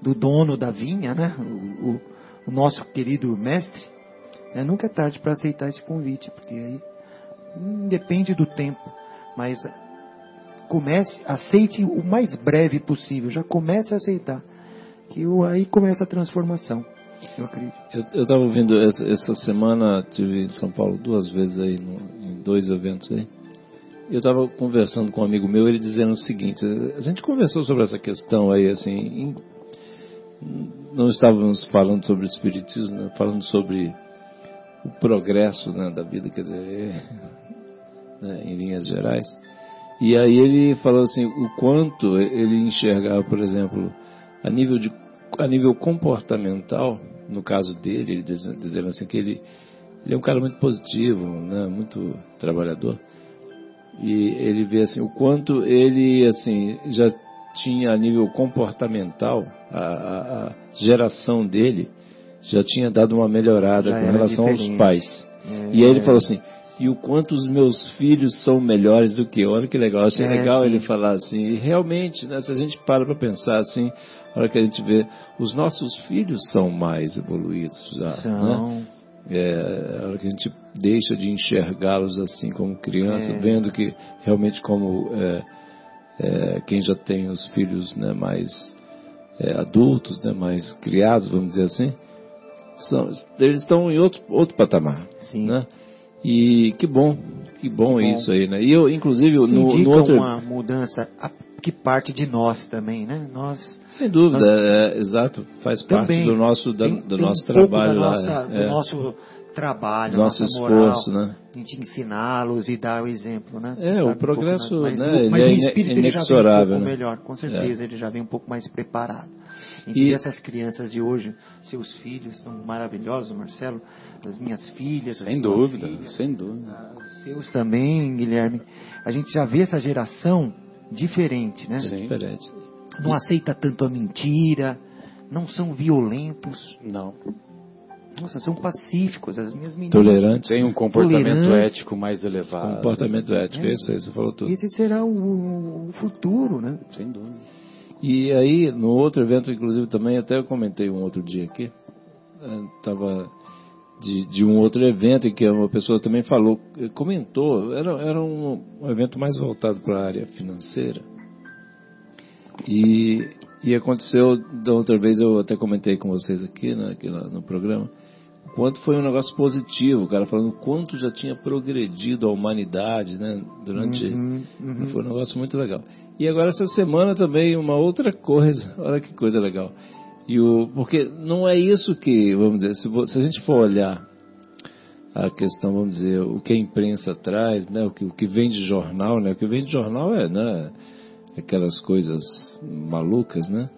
do dono da vinha, né? O, o, o nosso querido mestre. Né? Nunca é tarde para aceitar esse convite, porque aí depende do tempo, mas comece, aceite o mais breve possível. Já comece a aceitar, que o- aí começa a transformação. Eu acredito. Eu estava ouvindo essa, essa semana, tive em São Paulo duas vezes aí, no- dois eventos aí. Eu estava conversando com um amigo meu, ele dizendo o seguinte: a gente conversou sobre essa questão aí, assim, em- não estávamos falando sobre espiritismo, né, falando sobre o progresso né, da vida, quer dizer, né, em linhas gerais. E aí ele falou assim, o quanto ele enxergava, por exemplo, a nível de a nível comportamental, no caso dele, ele diz- dizendo assim que ele, ele é um cara muito positivo, né, muito trabalhador. E ele vê assim o quanto ele assim já tinha a nível comportamental, a, a- a geração dele já tinha dado uma melhorada Já com relação aos diferente. pais. É, E aí ele falou assim, e o quanto os meus filhos são melhores do que eu. Olha que legal, achei É, legal sim. ele falar assim. E realmente, né, se a gente para para pensar assim, a hora que a gente vê, os nossos filhos são mais evoluídos já. Né? É, a hora que a gente deixa de enxergá-los assim como criança, É. vendo que realmente como é, é, quem já tem os filhos né, mais é, adultos, né, mais criados, vamos dizer assim, são, eles estão em outro, outro patamar. Sim. Né? E que bom, que bom, bom. isso aí, né? E eu, inclusive, Isso no, no outro. uma mudança que parte de nós também, né? Nós Sem dúvida, Nós- é, exato, faz parte também do nosso, da- tem- do tem nosso um trabalho lá. nossa- do é, nosso trabalho, nosso nossa moral, esforço, né? a gente ensiná-los e dar o exemplo, né? É, o Sabe, um pouco progresso, mais- né, mas, ele é o espírito ele já vem um pouco né? melhor, com certeza ele já vem um pouco mais preparado. A gente E- vê essas crianças de hoje, seus filhos são maravilhosos, Marcelo, as minhas filhas, Sem dúvida, filha, sem dúvida. os seus também, Guilherme. A gente já vê essa geração diferente, né? Sim. Diferente. Não aceita tanto a mentira, não são violentos. Não. Nossa, são pacíficos. As minhas meninas. Tolerantes. Tem um comportamento ético mais elevado. Comportamento ético, é isso aí, você falou tudo. Esse será o, o futuro, né? Sem dúvida. E aí, no outro evento, inclusive, também, até eu comentei um outro dia aqui, estava de, de um outro evento em que uma pessoa também falou, comentou, era, era um, um evento mais voltado para a área financeira. E, e aconteceu, da outra vez eu até comentei com vocês aqui, né, aqui no, no programa, quanto foi um negócio positivo, o cara falando o quanto já tinha progredido a humanidade, né, durante... Uhum, uhum. Foi um negócio muito legal. E agora essa semana também uma outra coisa, olha que coisa legal. E o, porque não é isso que, vamos dizer, se, se a gente for olhar a questão, vamos dizer, o que a imprensa traz, né, o que, o que vem de jornal, né, o que vem de jornal é, né, aquelas coisas malucas, né,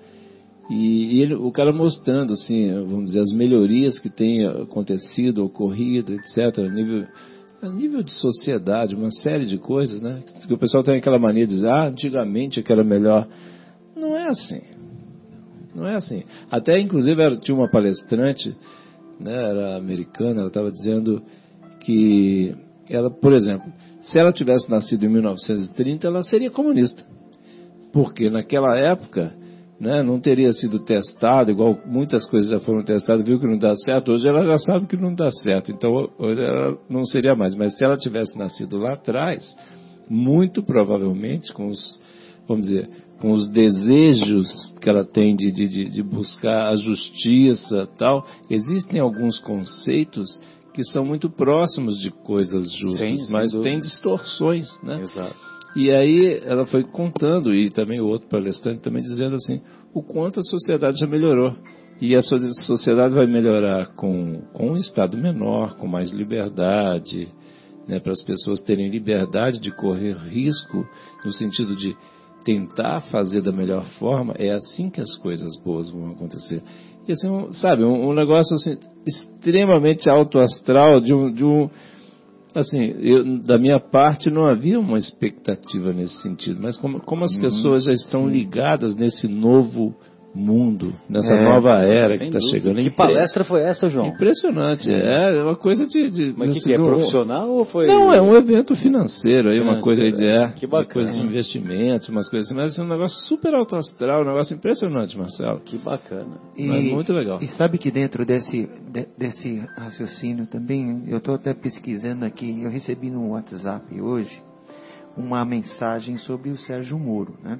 e, e ele, o cara mostrando, assim, vamos dizer, as melhorias que têm acontecido, ocorrido, etc., a nível, a nível de sociedade, uma série de coisas, né? Que o pessoal tem aquela mania de dizer, ah, antigamente que era melhor. Não é assim. Não é assim. Até, inclusive, era- tinha uma palestrante, né, era americana, ela estava dizendo que ela, por exemplo, se ela tivesse nascido em 1930, ela seria comunista. Porque naquela época né, não teria sido testado, igual muitas coisas já foram testadas, viu que não dá certo, hoje ela já sabe que não dá certo, então hoje ela não seria mais. Mas se ela tivesse nascido lá atrás, muito provavelmente com os, vamos dizer, com os desejos que ela tem de, de, de, buscar a justiça tal, existem alguns conceitos que são muito próximos de coisas justas, Sim, mas tem distorções, né? Exato. E aí ela foi contando, e também o outro palestrante também dizendo assim, o quanto a sociedade já melhorou. E a so- sociedade vai melhorar com, com um Estado menor, com mais liberdade, né, para as pessoas terem liberdade de correr risco, no sentido de tentar fazer da melhor forma, é assim que as coisas boas vão acontecer. E assim, um- sabe, um, um negócio assim, extremamente alto astral, de um, de um assim, eu, da minha parte não havia uma expectativa nesse sentido, mas como, como as pessoas já estão ligadas nesse novo mundo, nessa É, nova era que está chegando. É Que impre- palestra foi essa, João? Impressionante, é uma coisa de... de Mas o que, que é? não- Profissional ou foi... Não, é um evento financeiro, aí uma coisa aí de, Financeiro, é, é. Que bacana. coisa de investimentos, umas coisas assim, mas é um negócio super alto astral, um negócio impressionante, Marcelo. Que bacana. Mas muito legal. E sabe que dentro desse, de- desse raciocínio também, eu estou até pesquisando aqui, eu recebi no WhatsApp hoje uma mensagem sobre o Sérgio Moro, né?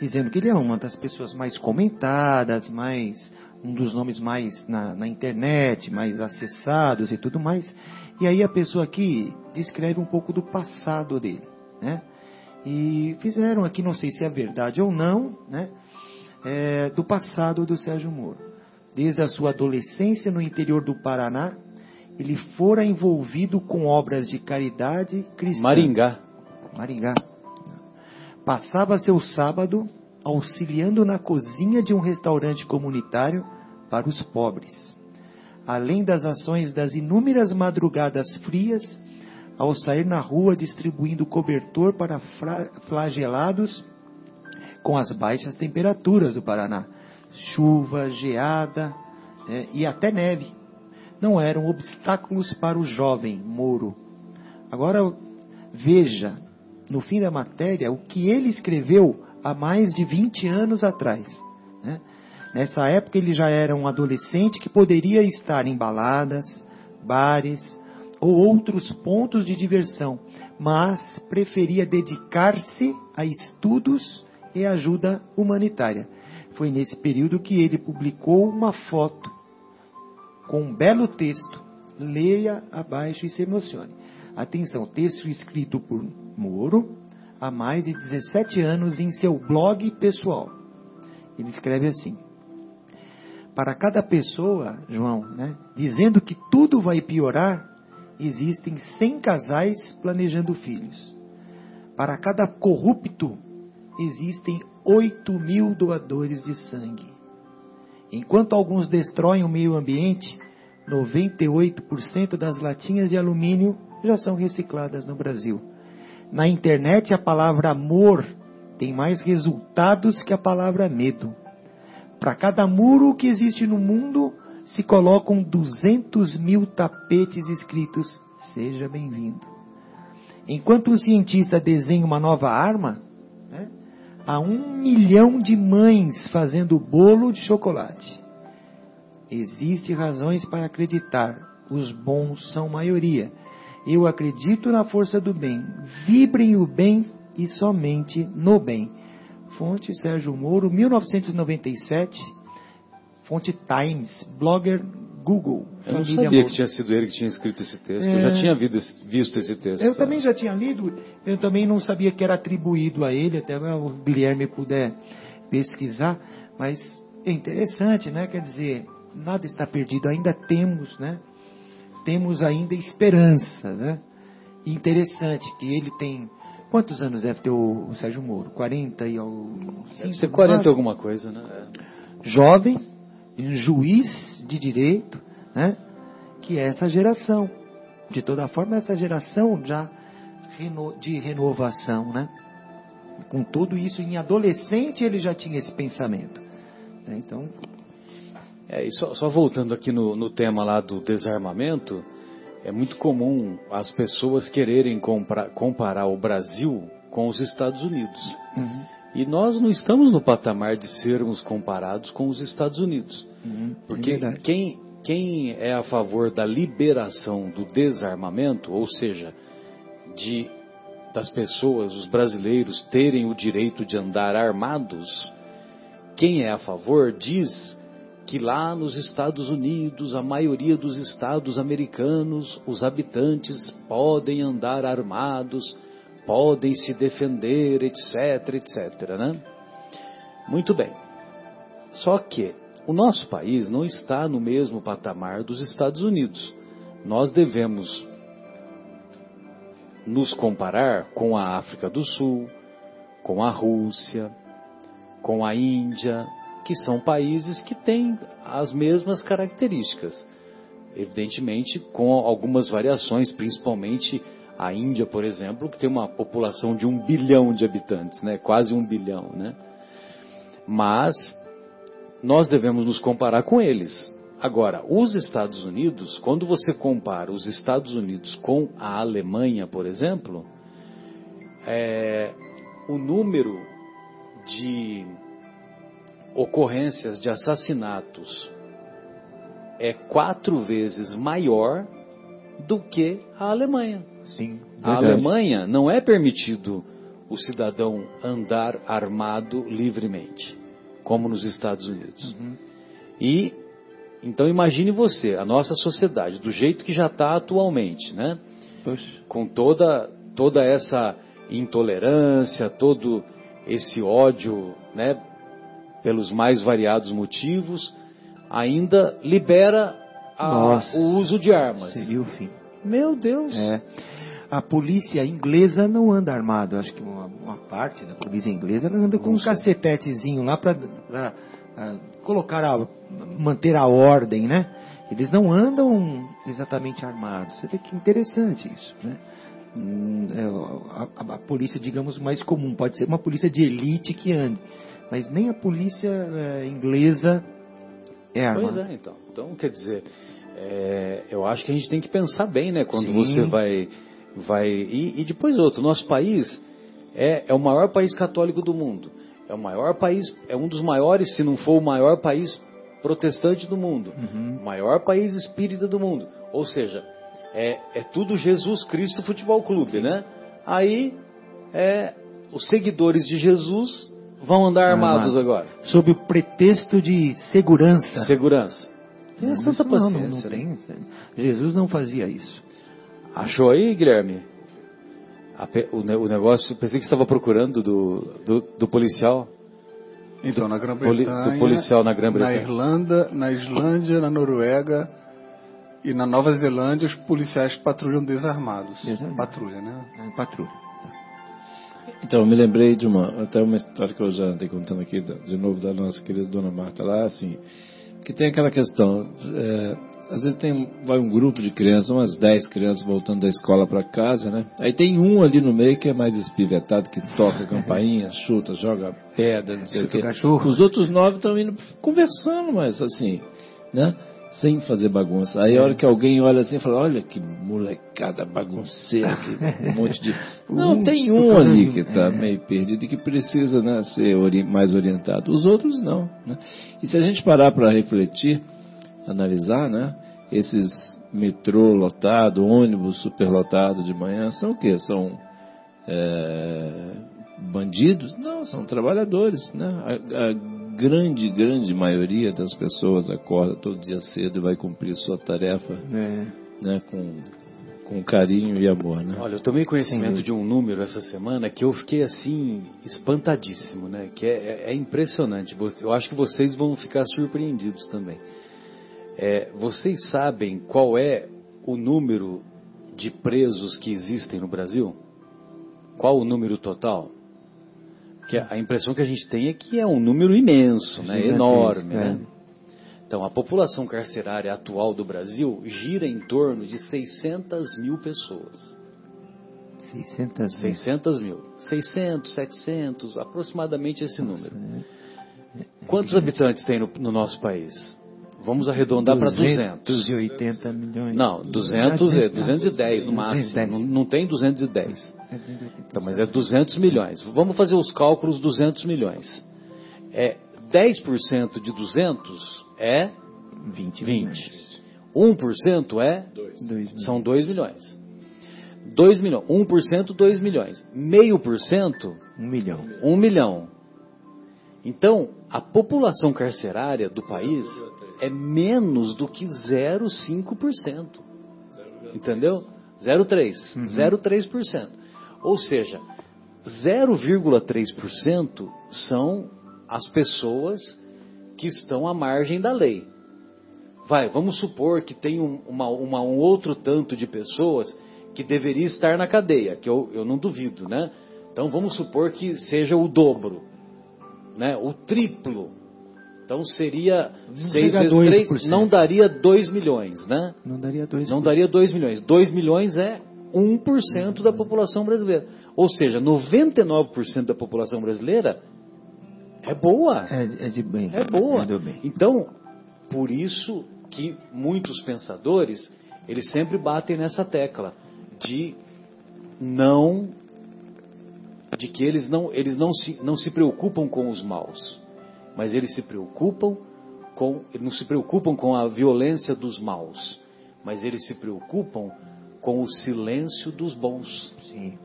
Dizendo que ele é uma das pessoas mais comentadas, mais um dos nomes mais na, na internet, mais acessados e tudo mais. E aí a pessoa aqui descreve um pouco do passado dele, né? E fizeram aqui, não sei se é verdade ou não, né? é, do passado do Sérgio Moro. Desde a sua adolescência no interior do Paraná, ele fora envolvido com obras de caridade cristã. Maringá. Maringá. Passava seu sábado auxiliando na cozinha de um restaurante comunitário para os pobres. Além das ações das inúmeras madrugadas frias, ao sair na rua distribuindo cobertor para flagelados com as baixas temperaturas do Paraná. Chuva, geada né, e até neve. não eram obstáculos para o jovem Moro. Agora veja, no fim da matéria, o que ele escreveu há mais de 20 anos atrás. Né? Nessa época ele já era um adolescente que poderia estar em baladas, bares ou outros pontos de diversão, mas preferia dedicar-se a estudos e ajuda humanitária. Foi nesse período que ele publicou uma foto com um belo texto. Leia abaixo e se emocione. Atenção, texto escrito por Moro há mais de 17 anos em seu blog pessoal. Ele escreve assim: Para cada pessoa, João, né, dizendo que tudo vai piorar, existem 100 casais planejando filhos. Para cada corrupto, existem 8 mil doadores de sangue. Enquanto alguns destroem o meio ambiente, 98% das latinhas de alumínio já são recicladas no Brasil. Na internet, a palavra amor tem mais resultados que a palavra medo. Para cada muro que existe no mundo, se colocam 200 mil tapetes escritos: Seja bem-vindo. Enquanto um cientista desenha uma nova arma, né, há um milhão de mães fazendo bolo de chocolate. Existem razões para acreditar, os bons são maioria. Eu acredito na força do bem. Vibrem o bem e somente no bem. Fonte Sérgio Moro, 1997. Fonte Times, blogger Google. Eu não sabia Moro. que tinha sido ele que tinha escrito esse texto. É... Eu já tinha visto esse texto. Eu também já tinha lido. Eu também não sabia que era atribuído a ele. Até o Guilherme puder pesquisar. Mas é interessante, né? Quer dizer, nada está perdido. Ainda temos, né? Temos ainda esperança, né? interessante que ele tem Quantos anos deve ter o, Sérgio Moro? 40 e ao. Deve ser 40 e alguma coisa, né? Jovem, juiz de direito, né? Que é essa geração. De toda forma, essa geração já de renovação, né? Com tudo isso, em adolescente ele já tinha esse pensamento. Né? Então. É, e só, só voltando aqui no, no tema lá do desarmamento, é muito comum as pessoas quererem comprar, comparar o Brasil com os Estados Unidos. Uhum. E nós não estamos no patamar de sermos comparados com os Estados Unidos. Uhum. Porque é quem, quem é a favor da liberação do desarmamento, ou seja, de das pessoas, os brasileiros, terem o direito de andar armados, quem é a favor diz que lá nos Estados Unidos, a maioria dos estados americanos, os habitantes podem andar armados, podem se defender, etc, etc, né? Muito bem. Só que o nosso país não está no mesmo patamar dos Estados Unidos. Nós devemos nos comparar com a África do Sul, com a Rússia, com a Índia, que são países que têm as mesmas características. Evidentemente, com algumas variações, principalmente a Índia, por exemplo, que tem uma população de um bilhão de habitantes, né? quase um bilhão. Né? Mas nós devemos nos comparar com eles. Agora, os Estados Unidos, quando você compara os Estados Unidos com a Alemanha, por exemplo, é, o número de ocorrências de assassinatos é quatro vezes maior do que a Alemanha. Sim. A Alemanha não é permitido o cidadão andar armado livremente, como nos Estados Unidos. Uhum. E então imagine você, a nossa sociedade, do jeito que já está atualmente, né? Poxa. Com toda toda essa intolerância, todo esse ódio, né? Pelos mais variados motivos, ainda libera a, o uso de armas. Seria o fim. Meu Deus! É. A polícia inglesa não anda armado. Acho que uma, uma parte da polícia inglesa anda com Nossa. um cacetetezinho lá para colocar a, manter a ordem, né? Eles não andam exatamente armados. Você vê que interessante isso, né? Hum, é, a, a, a, polícia, digamos, mais comum pode ser uma polícia de elite que ande mas nem a polícia é, inglesa é armada. Pois é, então. Então, quer dizer, é, eu acho que a gente tem que pensar bem, né? Quando Sim. você vai. vai e, e depois outro. Nosso país é, é o maior país católico do mundo. É o maior país, é um dos maiores, se não for o maior país protestante do mundo. O maior país espírita do mundo. Ou seja, é, é tudo Jesus Cristo Futebol Clube, né? Aí, é, os seguidores de Jesus vão andar armados Armado. agora. Sob o pretexto de segurança. Segurança. Não, santa não, não, paciência. não né? tem. Jesus não fazia isso. Achou aí, Guilherme? A o, o negócio, pensei que você estava procurando do, do, do policial. Então, na Grã-Bretanha, do policial na Grã-Bretanha. na Irlanda, na Islândia, na Noruega e na Nova Zelândia, os policiais patrulham desarmados. Desarmados. Patrulha, né? É, Patrulha. Então, eu me lembrei de uma, até uma história que eu já andei contando aqui, de novo, da nossa querida Dona Marta lá, assim, que tem aquela questão, é, às vezes tem, vai um grupo de crianças, umas 10 crianças voltando da escola para casa, né? Aí tem um ali no meio que é mais espivetado, que toca campainha, chuta, joga pedra, não sei Chuta o quê. cachorro. Os outros nove estão indo conversando, mas assim, né? Sem fazer bagunça. Aí a hora que alguém olha assim e fala, olha que molecada bagunceira, que um monte de. Não, tem um ali que está meio perdido e que precisa né, ser ori- mais orientado. Os outros não. Né? E se a gente parar para refletir, analisar, né? Esses metrô lotado, ônibus superlotado de manhã, são o quê? São é, bandidos? Não, são trabalhadores, né? A, a grande, grande maioria das pessoas acorda todo dia cedo e vai cumprir sua tarefa, É. né? Com, com carinho e amor, né? Olha, eu tomei conhecimento Sim. de um número essa semana que eu fiquei assim, espantadíssimo, né? Que é, é- é impressionante. Eu acho que vocês vão ficar surpreendidos também. É, vocês sabem qual é o número de presos que existem no Brasil? Qual o número total? Que a impressão que a gente tem é que é um número imenso, né? Gigantesco, enorme, é. né? Então, a população carcerária atual do Brasil gira em torno de 600 mil pessoas. 600 600 mil. 600, 700, aproximadamente esse número. é. Quantos habitantes tem no, no nosso país? Vamos arredondar para 200. 280 milhões. Não, 200 é 210 no máximo. 210. Não, não tem 210. É 280. Então, mas é 200 milhões. Vamos fazer os cálculos 200 milhões. É 10% de 200 é 20. 20. 1% é Dois são 2 milhões. 2 milhões. 1% 2 milhões. Meio por cento Um milhão. 1 milhão. Então, a população carcerária do país é menos do que 0,5%. Entendeu? 0,3%. 0,3%. Ou seja, 0,3% são as pessoas que estão à margem da lei. Vai, vamos supor que tem um, uma- uma- um outro tanto de pessoas que deveria estar na cadeia, que eu, eu não duvido, né? Então vamos supor que seja o dobro, né? O triplo. Então seria Não 6 chega a vezes 3, 2%. não daria 2 milhões, né? Não daria dois. Não daria 2 milhões. 2 milhões é 1% da população brasileira. Ou seja, 99% da população brasileira é boa. É, é de bem. É boa. É bem. Então, por isso que muitos pensadores, eles sempre batem nessa tecla de não de que eles não eles não se não se preocupam com os maus, mas eles se preocupam com eles não se preocupam com a violência dos maus, mas eles se preocupam com o silêncio dos bons. Sim.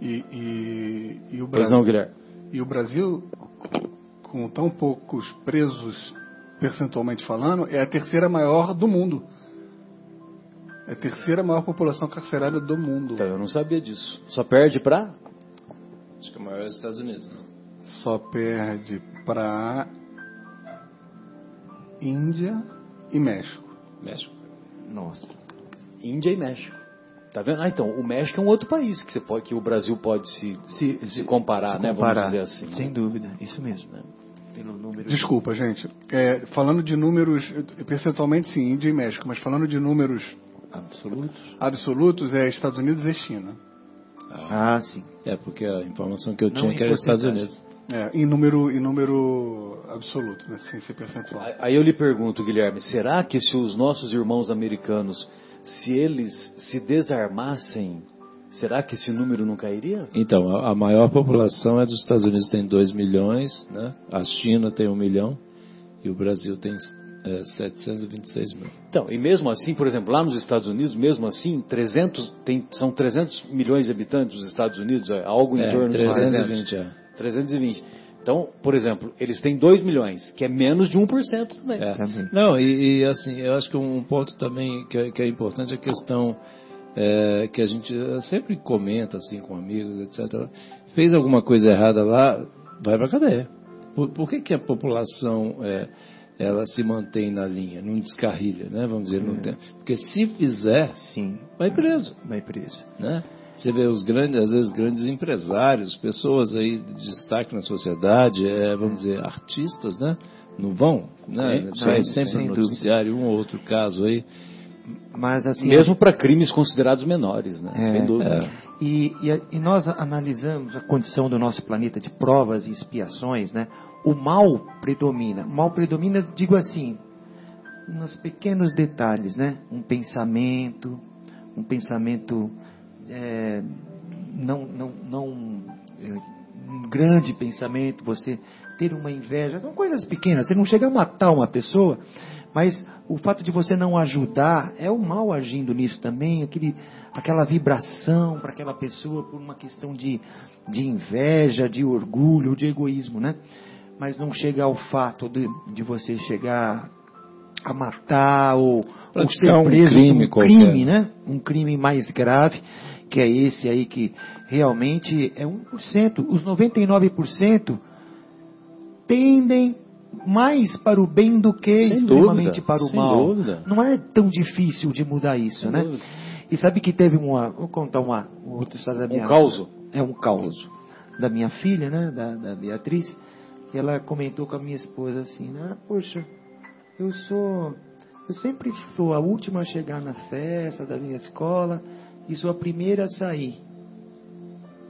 E, e, e o Pois Brasil, não, Guilherme? e o Brasil, com tão poucos presos, percentualmente falando, é a terceira maior do mundo. É a terceira maior população carcerária do mundo. Então, eu não sabia disso. Só perde para Acho que o maior é os Estados Unidos, não? Só perde para Índia e México. México. Nossa. Índia e México. Tá vendo? Ah, então, o México é um outro país que, você pode, que o Brasil pode se, Se, se comparar, se né? comparar, Vamos dizer assim. Sem dúvida. Isso mesmo. Né? Pelo número. Desculpa, gente. É, falando de números, percentualmente sim, Índia e México, mas falando de números Absolutos. absolutos, é Estados Unidos e China. Ah, sim. É, porque a informação que eu Não tinha que era Estados. Unidos. É, em número, em número absoluto, né, sem ser percentual. Aí eu lhe pergunto, Guilherme, será que se os nossos irmãos americanos, se eles se desarmassem, será que esse número não cairia? Então, a, maior população é dos Estados Unidos, tem 2 milhões, né? a China tem 1 um milhão e o Brasil tem é, 726 mil. Então, e mesmo assim, por exemplo, lá nos Estados Unidos, mesmo assim, 300, tem, são 300 milhões de habitantes dos Estados Unidos, é algo em É, torno de 320, 300. é. 320. Então, por exemplo, eles têm 2 milhões, que é menos de 1% também. É. Também. Não, e, e, assim, eu acho que um ponto também que é, que é importante é a questão é, que a gente sempre comenta assim com amigos, etc. Fez alguma coisa errada lá, vai pra cadeia. Por, por que, que a população é, ela se mantém na linha, não descarrilha, né? Vamos dizer, não tem. Porque se fizer, Sim, vai preso, vai preso. né? Você vê os grandes, às vezes grandes empresários, pessoas aí de destaque na sociedade, é, vamos dizer, artistas, né? Não vão, né? Sim, Sai sim, sempre sem no noticiário um ou outro caso aí. Mas assim, Mesmo para crimes considerados menores, né? É, Sem dúvida. é. E, e e nós analisamos a condição do nosso planeta de provas e expiações, né? O mal predomina. O mal predomina, digo assim, nos pequenos detalhes, né? Um pensamento, um pensamento é, não, não, não é, um grande pensamento, você ter uma inveja, são coisas pequenas. Você não chega a matar uma pessoa, mas o fato de você não ajudar é o mal agindo nisso também, aquele, aquela vibração para aquela pessoa por uma questão de, de inveja, de orgulho, de egoísmo, né? Mas não chega ao fato de, de você chegar a matar ou, ou ser um preso crime por um crime, né? Um crime mais grave, que é esse aí que realmente é 1%. Os 99% tendem mais para o bem do que Sem extremamente dúvida, para o mal. dúvida. Não é tão difícil de mudar isso, Sem né? dúvida. E sabe que teve uma, vou contar uma outra história da minha Um caos. é um caos da minha filha, né, da, da Beatriz, que ela comentou com a minha esposa assim, ah, poxa, eu sou, eu sempre sou a última a chegar na festa da minha escola e sou a primeira a sair.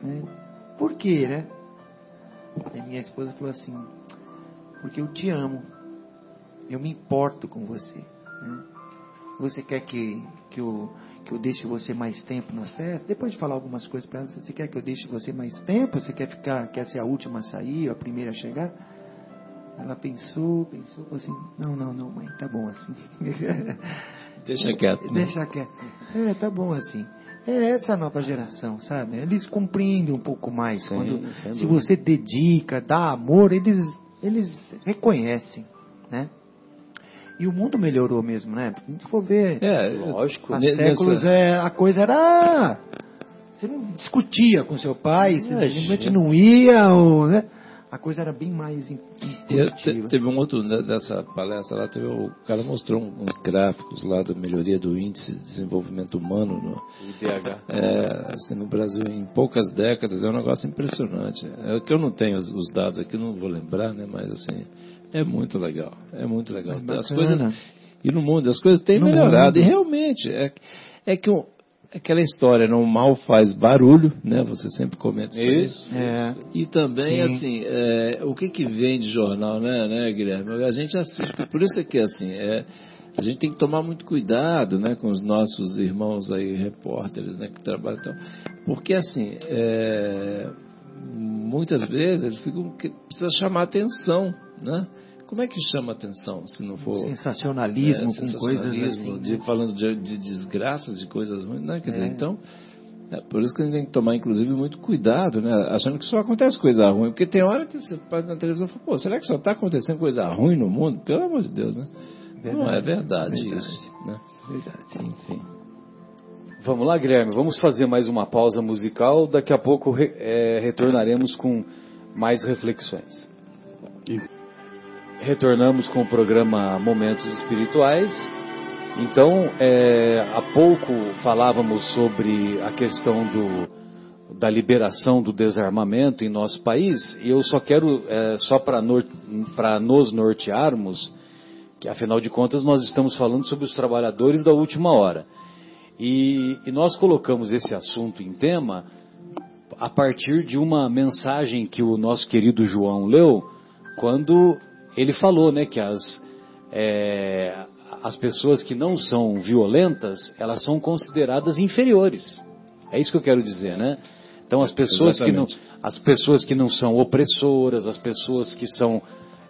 Né? Por quê, né? Aí minha esposa falou assim, porque eu te amo, eu me importo com você. Né? Você quer que, que, eu, que eu deixe você mais tempo na festa? Depois de falar algumas coisas para ela, você quer que eu deixe você mais tempo? Você quer ficar, quer ser a última a sair, a primeira a chegar? Ela pensou, pensou, falou assim, não, não, não, mãe, tá bom assim. Deixa quieto. né? Deixa quieto. É, tá bom assim. É essa nova geração, sabe? Eles compreendem um pouco mais. Sim, quando, se dúvida. você dedica, dá amor, eles, eles reconhecem, né? E o mundo melhorou mesmo, né? Se a gente for ver, É, Lógico. há ne- séculos nessa- é, a coisa era... Você não discutia com seu pai, você É, simplesmente gente. não ia, ou, né? A coisa era bem mais te- teve um outro né, dessa palestra lá, teve, o cara mostrou uns gráficos lá da melhoria do índice de desenvolvimento humano no, IDH. é, assim, no Brasil em poucas décadas, é um negócio impressionante. É que eu não tenho os, os dados aqui, não vou lembrar, né? Mas assim, é muito legal, é muito legal. É as coisas e no mundo as coisas têm No melhorado mundo. e realmente é, é que o- aquela história, não mal faz barulho, né? Você sempre comenta isso. Isso. É, E também, Sim. assim, é, o que que vem de jornal, né, né, Guilherme? A gente assiste, por isso é que, assim, é, a gente tem que tomar muito cuidado, né, com os nossos irmãos aí, repórteres, né, que trabalham, então, porque, assim, é, muitas vezes eles ficam, que precisa chamar atenção, né? Como é que chama atenção, se não for... sensacionalismo É, com coisas assim. de- falando de, de desgraças, de coisas ruins, né? Quer dizer, É. então, é por isso que a gente tem que tomar, inclusive, muito cuidado, né? Achando que só acontece coisa ruim. Porque tem hora que você pode na televisão e fala, pô, será que só está acontecendo coisa ruim no mundo? Pelo amor de Deus, né? Não é verdade, Verdade. isso, né? Verdade. Enfim. Vamos lá, Guilherme, vamos fazer mais uma pausa musical. Daqui a pouco é, retornaremos com mais reflexões. E- Retornamos com o programa Momentos Espirituais. Então, é, há pouco falávamos sobre a questão do, da liberação do desarmamento em nosso país. E eu só quero, é, só para nos nortearmos, que afinal de contas nós estamos falando sobre os trabalhadores da última hora. E, e nós colocamos esse assunto em tema a partir de uma mensagem que o nosso querido João leu, quando ele falou, né, que as, é, as pessoas que não são violentas, elas são consideradas inferiores. É isso que eu quero dizer, né? Então as pessoas que não, as pessoas que não são opressoras, as pessoas que são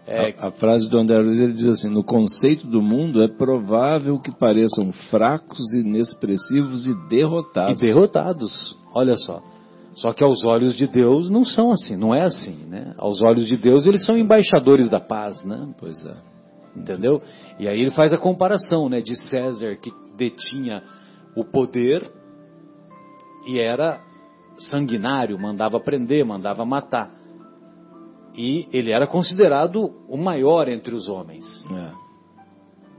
é, a, a, frase do André Luiz ele diz assim: no conceito do mundo é provável que pareçam fracos, inexpressivos e derrotados. E derrotados, olha só. Só que aos olhos de Deus não são assim, não é assim, né? Aos olhos de Deus eles são embaixadores da paz, né? Pois é. Entendeu? E aí ele faz a comparação, né, de César que detinha o poder e era sanguinário, mandava prender, mandava matar. E ele era considerado o maior entre os homens. É.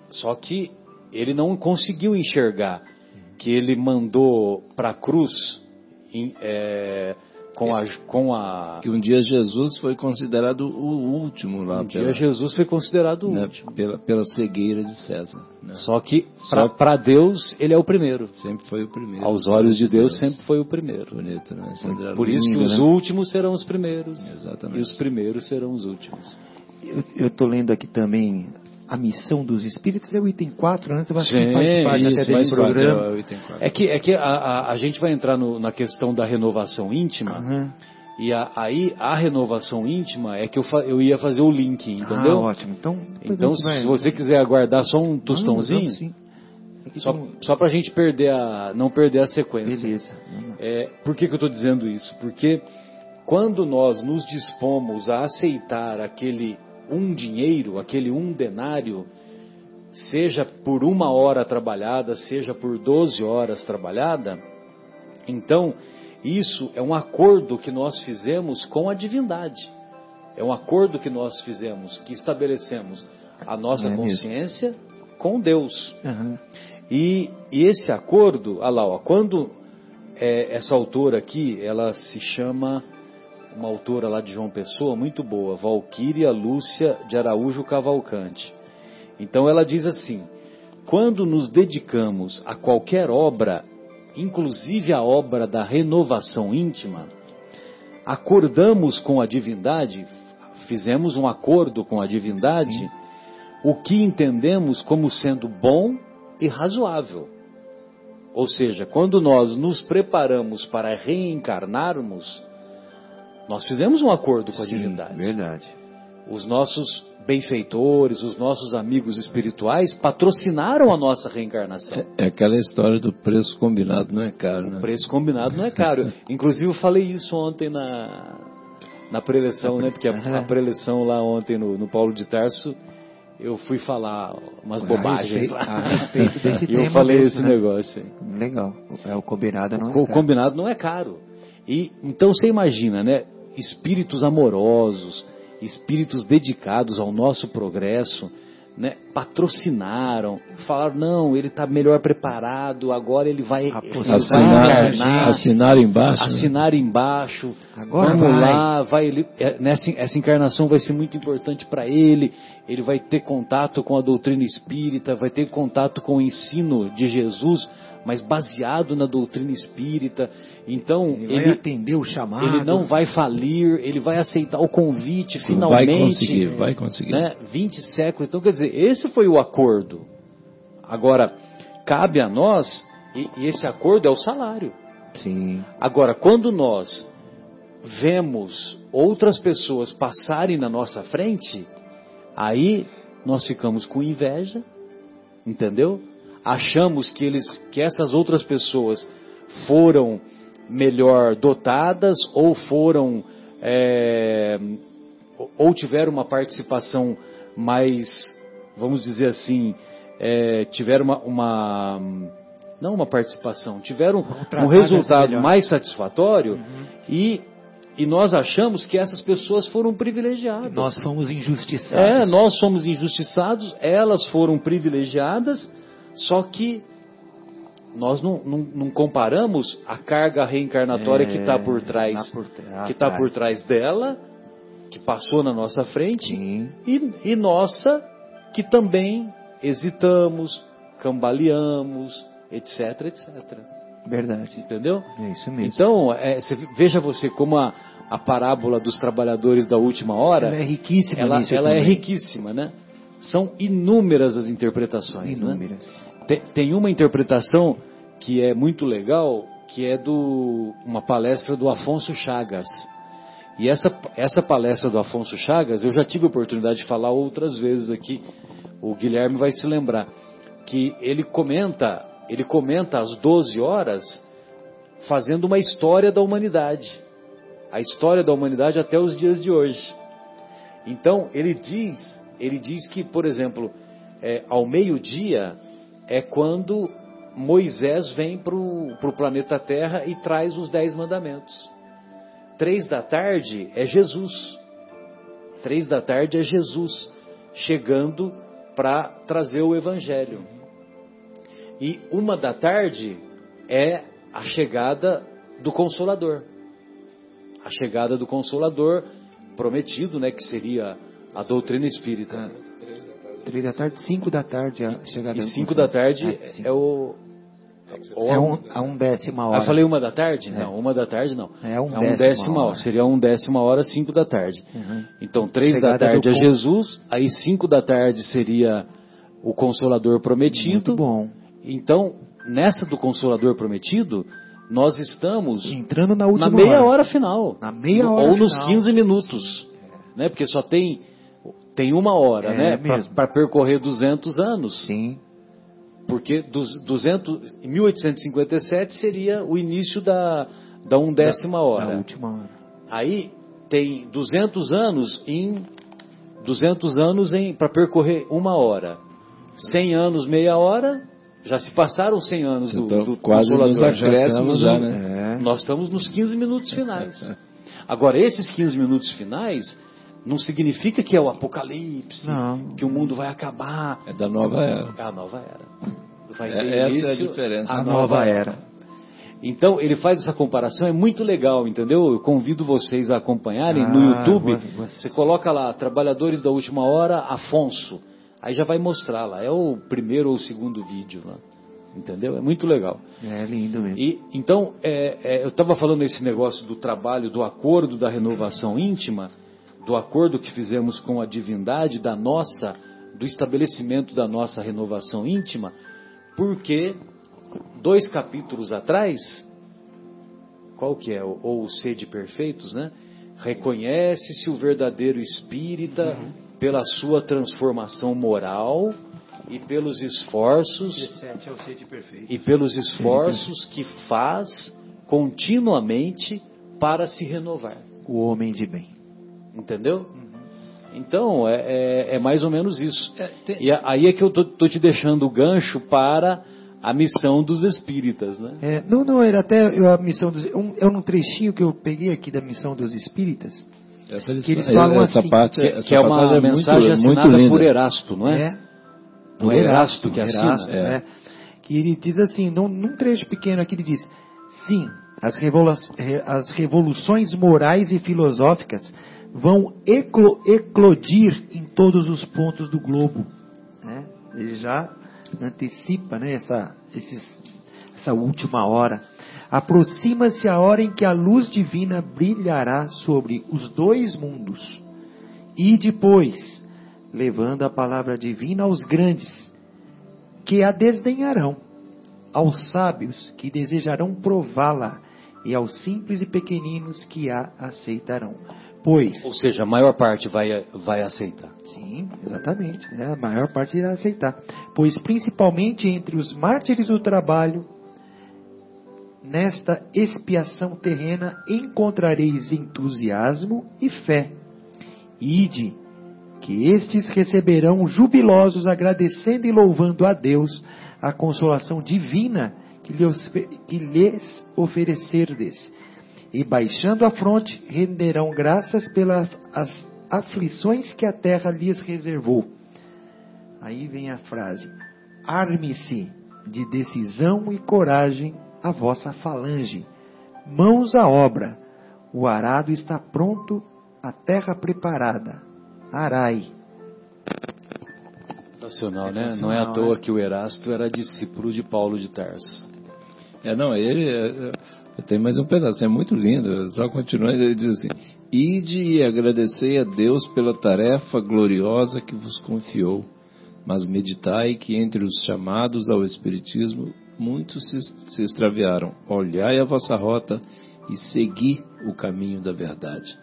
Só que ele não conseguiu enxergar que ele mandou para a cruz é, com a, com a. Que um dia Jesus foi considerado o último lá. Um pela, dia Jesus foi considerado o né, último. Pela, pela cegueira de César. Né? Só que, para Deus, ele é o primeiro. Sempre foi o primeiro. Aos olhos de Deus, Deus. sempre foi o primeiro. Bonito, né? Por isso que os né? últimos serão os primeiros. Exatamente. E os primeiros serão os últimos. Eu estou lendo aqui também a missão dos espíritos é o item 4, né? Então, Sim, faz parte isso, até desse programa. É, é que, é que a, a, a gente vai entrar no, na questão da renovação íntima. Uhum. E a, aí a renovação íntima é que eu, fa, eu ia fazer o link, entendeu? Ah, ótimo. Então, então se, se, você quiser aguardar só um tostãozinho, não, só, só para a gente perder a, não perder a sequência. Beleza. É, por que, que eu estou dizendo isso? Porque quando nós nos dispomos a aceitar aquele um dinheiro, aquele um denário, seja por uma hora trabalhada, seja por 12 horas trabalhada, então isso é um acordo que nós fizemos com a divindade. É um acordo que nós fizemos, que estabelecemos a nossa é consciência mesmo. com Deus. Uhum. E, e, esse acordo, olha lá, ó, quando é, essa autora aqui, ela se chama uma autora lá de João Pessoa, muito boa, Valquíria Lúcia de Araújo Cavalcante. Então ela diz assim: quando nos dedicamos a qualquer obra, inclusive a obra da renovação íntima, acordamos com a divindade, fizemos um acordo com a divindade, Sim. o que entendemos como sendo bom e razoável. Ou seja, quando nós nos preparamos para reencarnarmos, nós fizemos um acordo com a Sim, divindade. Verdade. Os nossos benfeitores, os nossos amigos espirituais patrocinaram a nossa reencarnação. É, é aquela história do preço combinado não é caro, né? O preço combinado não é caro. Inclusive eu falei isso ontem na, na preleção, né? Porque a, a preleção lá ontem no, no Paulo de Tarso, eu fui falar umas bobagens a respeito, lá. A respeito desse e eu falei esse né? negócio. Legal. É, o combinado não é o caro. O combinado não é caro. E, então você imagina, né? Espíritos amorosos, espíritos dedicados ao nosso progresso, né, patrocinaram, falaram, não, ele está melhor preparado, agora ele vai, assinar, vai assinar embaixo. Né? Assinar né? embaixo. Agora Vamos vai. lá, vai ele, é, nessa, essa encarnação vai ser muito importante para ele, ele vai ter contato com a doutrina espírita, vai ter contato com o ensino de Jesus, mas baseado na doutrina espírita. Então ele, ele vai atender o chamado. Ele não vai falir, ele vai aceitar o convite finalmente. Vai conseguir, vai conseguir. Né? 20 séculos. Então quer dizer, esse foi o acordo. Agora cabe a nós e, e esse acordo é o salário. Sim. Agora quando nós vemos outras pessoas passarem na nossa frente, aí nós ficamos com inveja, entendeu? Achamos que eles, que essas outras pessoas foram melhor dotadas ou foram é, ou tiveram uma participação mais, vamos dizer assim, é, tiveram uma, uma, não uma participação, tiveram um resultado mais satisfatório uhum. e e nós achamos que essas pessoas foram privilegiadas. Nós fomos injustiçados. É, nós somos injustiçados, elas foram privilegiadas só que nós não, não, não, comparamos a carga reencarnatória é, que está por trás, por, que está por trás dela, que passou na nossa frente, e, e, nossa que também hesitamos, cambaleamos, etc, etc. Verdade. Entendeu? É isso mesmo. Então, é, você- veja você como a, a parábola dos trabalhadores da última hora, ela é riquíssima ela, ela é riquíssima, né? São inúmeras as interpretações, né? Inúmeras. Tem, tem uma interpretação que é muito legal, que é do uma palestra do Afonso Chagas. E essa, essa palestra do Afonso Chagas, eu já tive a oportunidade de falar outras vezes aqui. O Guilherme vai se lembrar que ele comenta, ele comenta às 12 horas fazendo uma história da humanidade. A história da humanidade até os dias de hoje. Então, ele diz, ele diz que, por exemplo, é, ao meio-dia é quando Moisés vem para o planeta Terra e traz os dez mandamentos. Três da tarde é Jesus. Três da tarde é Jesus chegando para trazer o Evangelho. E uma da tarde é a chegada do Consolador. A chegada do Consolador prometido, né, que seria a doutrina espírita. Três da tarde, cinco da tarde a chegada E cinco da tarde É, cinco. é o. É a- um, a um décima Ah, hora. eu falei uma da tarde? É. Não, uma da tarde não. É um um décima décima hora. hora. Seria um décima hora, cinco da tarde. Uhum. Então, três Chegada da tarde do é Jesus, aí cinco da tarde seria o Consolador Prometido. Muito bom. Então, nessa do Consolador Prometido, nós estamos Entrando na última na meia hora. hora final. Na meia hora Ou nos final. 15 minutos. Né? Porque só tem, tem uma hora, É né? Para percorrer 200 anos. Sim. Porque dos 200, em 1857 seria o início da, da undécima Na hora. última hora. Aí tem 200 anos em 200 anos em para percorrer uma hora. 100 anos meia hora, já se passaram 100 anos do, Então, do quase nos acréscimos já, né? Nós estamos nos 15 minutos finais. Agora, esses 15 minutos finais não significa que é o apocalipse, Não. que o mundo vai acabar. É da nova era. É a nova era. Vai É- ter essa é a diferença. A nova era. Então, ele faz essa comparação, é muito legal, entendeu? Eu convido vocês a acompanharem Ah, no YouTube. vou- Você coloca lá, Trabalhadores da Última Hora, Afonso. Aí já vai mostrar lá. É o primeiro ou o segundo vídeo lá. Entendeu? É muito legal. É lindo mesmo. E então, é, é, eu estava falando esse negócio do trabalho, do acordo da renovação íntima, do acordo que fizemos com a divindade, da nossa, do estabelecimento da nossa renovação íntima, porque dois capítulos atrás, qual que é? Ou o Sede Perfeitos, né? Reconhece-se o verdadeiro espírita pela sua transformação moral e pelos esforços 17 é o sede perfeito. e pelos esforços que faz continuamente para se renovar. O homem de bem. Entendeu? Então, é, é- é mais ou menos isso. É, tem- E aí é que eu tô, tô te deixando o gancho para a missão dos espíritas, né? É, não, não, era até a missão dos. Um, é um trechinho que eu peguei aqui da missão dos espíritas. Essa, Que eles falam essa assim, parte, Que, essa que é uma passagem mensagem muito, muito assinada linda. por Erasto, não é? É. Por Erasto que assina. Erasto, é. Que ele diz assim, num, num trecho pequeno aqui ele diz: sim, as, revolu- re- as revoluções morais e filosóficas vão eclo- eclodir em todos os pontos do globo. né? Ele já antecipa né, essa, esses- essa última hora. Aproxima-se a hora em que a luz divina brilhará sobre os dois mundos. E depois, levando a palavra divina aos grandes, que a desdenharão, aos sábios que desejarão prová-la, e aos simples e pequeninos que a aceitarão. Pois, Ou seja, a maior parte vai, vai aceitar. sim, exatamente, né, a maior parte irá aceitar. Pois, principalmente entre os mártires do trabalho, nesta expiação terrena encontrareis entusiasmo e fé. Ide, que estes receberão jubilosos, agradecendo e louvando a Deus a consolação divina que lhes, que lhes oferecerdes. E baixando a fronte, renderão graças pelas as aflições que a terra lhes reservou. Aí vem a frase: Arme-se de decisão e coragem a vossa falange. Mãos à obra. O arado está pronto, a terra preparada. Arai. Sensacional, né? Não é à toa né? que o Erasto era discípulo de Paulo de Tarso. É, não, ele. é, é, Tem mais um pedaço, é muito lindo. Só continua, ele diz assim: Ide e agradecei a Deus pela tarefa gloriosa que vos confiou, mas meditai que entre os chamados ao Espiritismo muitos se, se extraviaram. Olhai a vossa rota e segui o caminho da verdade.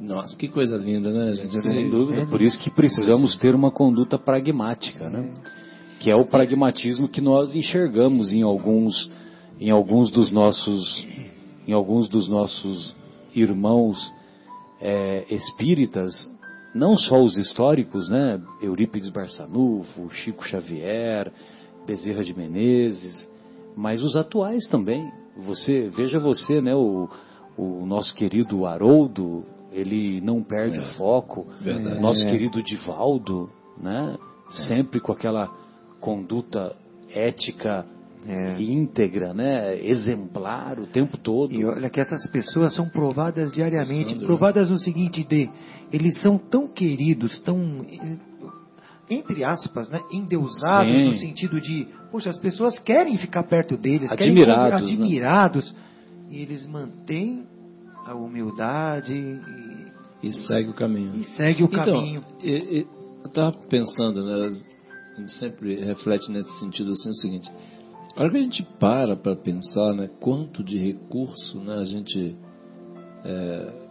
Nossa, que coisa linda, né, gente? Sem dúvida. Por isso que precisamos ter uma conduta pragmática, né? Que é o pragmatismo que nós enxergamos em alguns, em alguns dos nossos, em alguns dos nossos irmãos é, espíritas, não só os históricos, né? Eurípides Barçanufo, Chico Xavier, Bezerra de Menezes, mas os atuais também. Você veja você, né? O, o nosso querido Haroldo, ele não perde foco. Verdade. Nosso querido Divaldo, né? Sempre com aquela conduta ética É. íntegra, né? Exemplar o tempo todo. E olha que essas pessoas são provadas diariamente. Sandro. Provadas no seguinte, de eles são tão queridos, tão entre aspas, né, endeusados Sim. no sentido de, poxa, as pessoas querem ficar perto deles, Admirados, querem né? admirados, e eles mantêm a humildade e, E segue o caminho. e segue o Então, caminho. e- e- eu estava pensando, né? Sempre reflete nesse sentido assim o seguinte: a hora que a gente para para pensar, né, quanto de recurso, né, a gente é,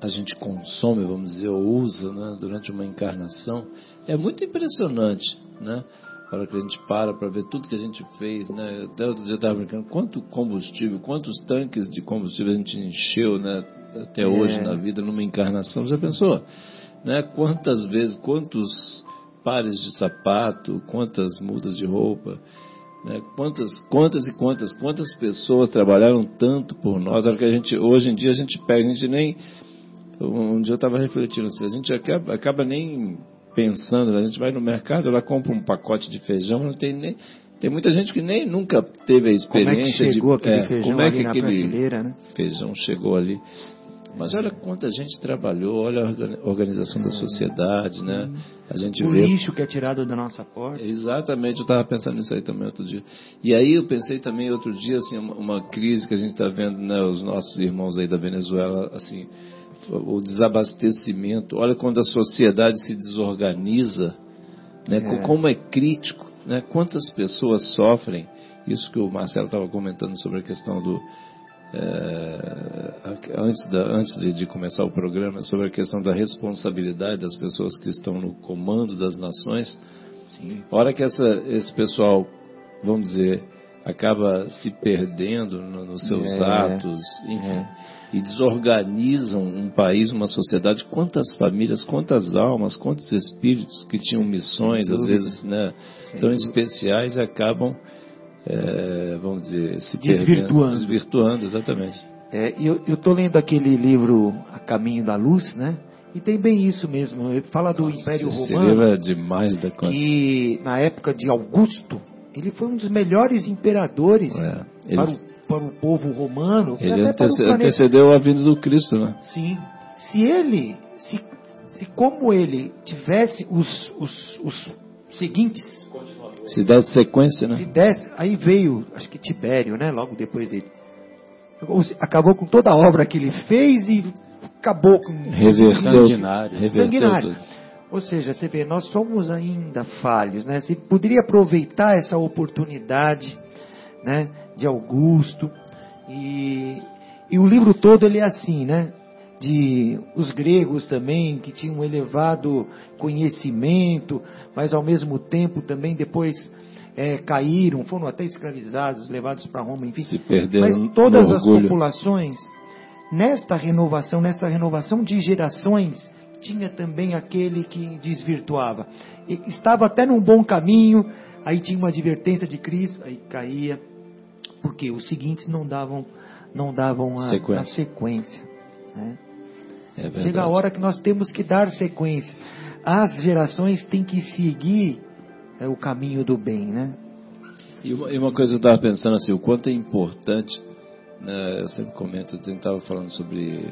a gente consome, vamos dizer, ou usa, né, durante uma encarnação, é muito impressionante, né? A hora que a gente para para ver tudo que a gente fez, né? Até outro dia eu estava brincando, quanto combustível, quantos tanques de combustível a gente encheu, né? Até hoje na vida, numa encarnação, já pensou? Né? Quantas vezes, quantos pares de sapato, quantas mudas de roupa, né? Quantas, quantas e quantas, quantas pessoas trabalharam tanto por nós, hora que a gente, hoje em dia a gente pega, a gente nem, um dia eu estava refletindo assim, a gente acaba, acaba nem pensando, né? a gente vai no mercado, ela compra um pacote de feijão, não tem nem, tem muita gente que nem nunca teve a Como é que experiência chegou de aquele é, feijão como é que aquele né? feijão chegou ali. Mas olha quanta gente trabalhou, olha a organi- organização da sociedade, né? A gente O vê lixo que é tirado da nossa porta. Exatamente, eu estava pensando nisso aí também outro dia. E aí eu pensei também outro dia, assim, uma, crise que a gente está vendo, né, os nossos irmãos aí da Venezuela, assim, o desabastecimento. Olha quando a sociedade se desorganiza, né, co- como é crítico, né, quantas pessoas sofrem. Isso que o Marcelo estava comentando sobre a questão do é, antes, da, antes de, de começar o programa, sobre a questão da responsabilidade das pessoas que estão no comando das nações. A hora que essa, esse pessoal, vamos dizer, acaba se perdendo no- nos seus É, atos, enfim, e desorganizam um país, uma sociedade, quantas famílias, quantas almas, quantos espíritos que tinham missões, às vezes, né, tão especiais, acabam, é, vamos dizer, se perdendo, Desvirtuando. desvirtuando, exatamente. É, eu estou lendo aquele livro A Caminho da Luz, né? E tem bem isso mesmo. Ele fala do Império Esse Romano. livro é demais da conta. E na época de Augusto, ele foi um dos melhores imperadores É, ele- para, o, para o povo romano. Ele antece- antecedeu a vinda do Cristo, né? Sim. Se ele, se, se como ele tivesse os, os, os seguintes, Se desse sequência, né? desse, aí veio, acho que Tibério, né? Logo depois dele. Ou se- Acabou com toda a obra que ele fez e acabou com Reverteu, Sanguinário. reverteu sanguinário. tudo. Ou seja, você vê, nós somos ainda falhos, né? Você poderia aproveitar essa oportunidade, né, de Augusto e, e o livro todo ele é assim, né? De os gregos também que tinham um elevado conhecimento, mas ao mesmo tempo também depois é, caíram, foram até escravizados, levados para Roma, enfim. Se perderam Mas todas as populações, nesta renovação, nessa renovação de gerações, tinha também aquele que desvirtuava. E estava até num bom caminho, aí tinha uma advertência de Cristo, aí caía, porque os seguintes não davam, não davam a Sequência. a sequência. né? É. Chega a hora que nós temos que dar sequência. As gerações têm que seguir é, o caminho do bem, né? E uma, e uma coisa que eu estava pensando assim, o quanto é importante, né, eu sempre comento, eu estava falando sobre.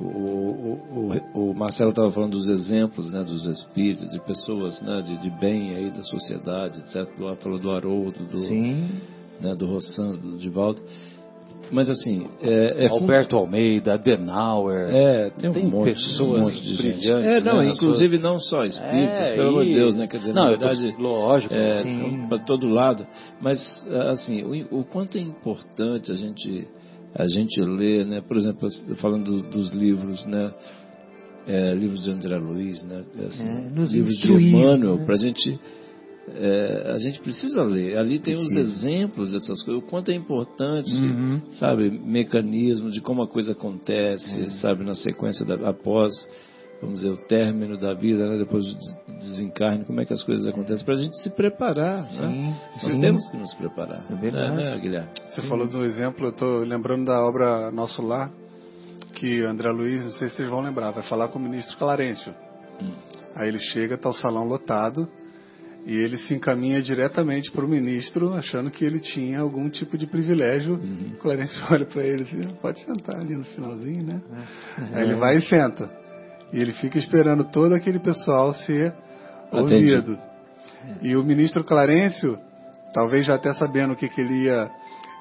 O, o, o, o Marcelo estava falando dos exemplos, né, dos espíritos, de pessoas né, de, de bem aí da sociedade, etc. Falou do Haroldo, do, Sim. né, do Rossan, do Divaldo. Mas assim, é, é Alberto Almeida, Adenauer. É, tem, tem um monte, pessoas um monte de brilhantes, É, não, né, inclusive não só espíritas, É, pelo amor de Deus, né? Quer dizer, Não, na verdade, lógico. é, Sim. para todo lado. Mas assim, o, o quanto é importante a gente a gente ler, né? Por exemplo, falando do- dos livros, né? É, livros de André Luiz, né? Assim, É, livros de Emmanuel, né? para a gente é, a gente precisa ler. Ali tem os Precisa. exemplos dessas coisas, o quanto é importante, Uhum. sabe, mecanismo de como a coisa acontece, É. sabe, na sequência da, após, vamos dizer, o término da vida, né, depois do des- desencarne, como é que as coisas acontecem, para a gente se preparar, né? Sim, Nós sim. temos que nos preparar. É verdade. Né, né, Guilherme? Você falou do exemplo, eu estou lembrando da obra Nosso Lar, que André Luiz, não sei se vocês vão lembrar, vai falar com o ministro Clarêncio. Aí ele chega, está o salão lotado, e ele se encaminha diretamente para o ministro, achando que ele tinha algum tipo de privilégio. O Clarêncio olha para ele assim, pode sentar ali no finalzinho, né? Aí ele vai e senta. E ele fica esperando todo aquele pessoal ser Atendido. ouvido. E o ministro Clarêncio, talvez já até sabendo o que, que ele ia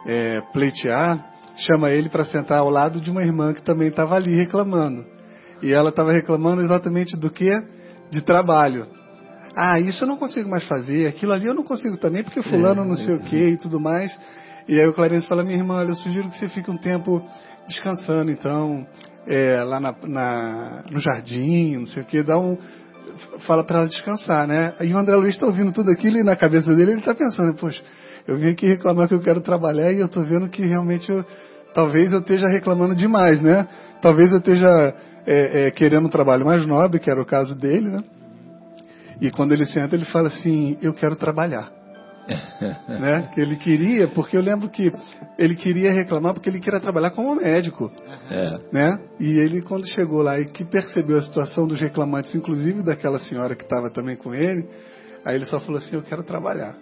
é, pleitear, chama ele para sentar ao lado de uma irmã que também estava ali reclamando. E ela estava reclamando exatamente do que? De trabalho. Ah, isso eu não consigo mais fazer, aquilo ali eu não consigo também, porque fulano não sei o que e tudo mais. E aí o Clarence fala, minha irmã, olha, eu sugiro que você fique um tempo descansando, então, é, lá na, na- no jardim, não sei o que, dá um. Fala para ela descansar, né? E o André Luiz está ouvindo tudo aquilo e na cabeça dele ele está pensando, poxa, eu vim aqui reclamar que eu quero trabalhar e eu estou vendo que realmente eu, talvez eu esteja reclamando demais, né? Talvez eu esteja é, é, querendo um trabalho mais nobre, que era o caso dele, né? E quando ele senta, ele fala assim: Eu quero trabalhar. né? Que ele queria, porque eu lembro que ele queria reclamar porque ele queria trabalhar como médico. É. Né? E ele, quando chegou lá e que percebeu a situação dos reclamantes, inclusive daquela senhora que estava também com ele, aí ele só falou assim: Eu quero trabalhar.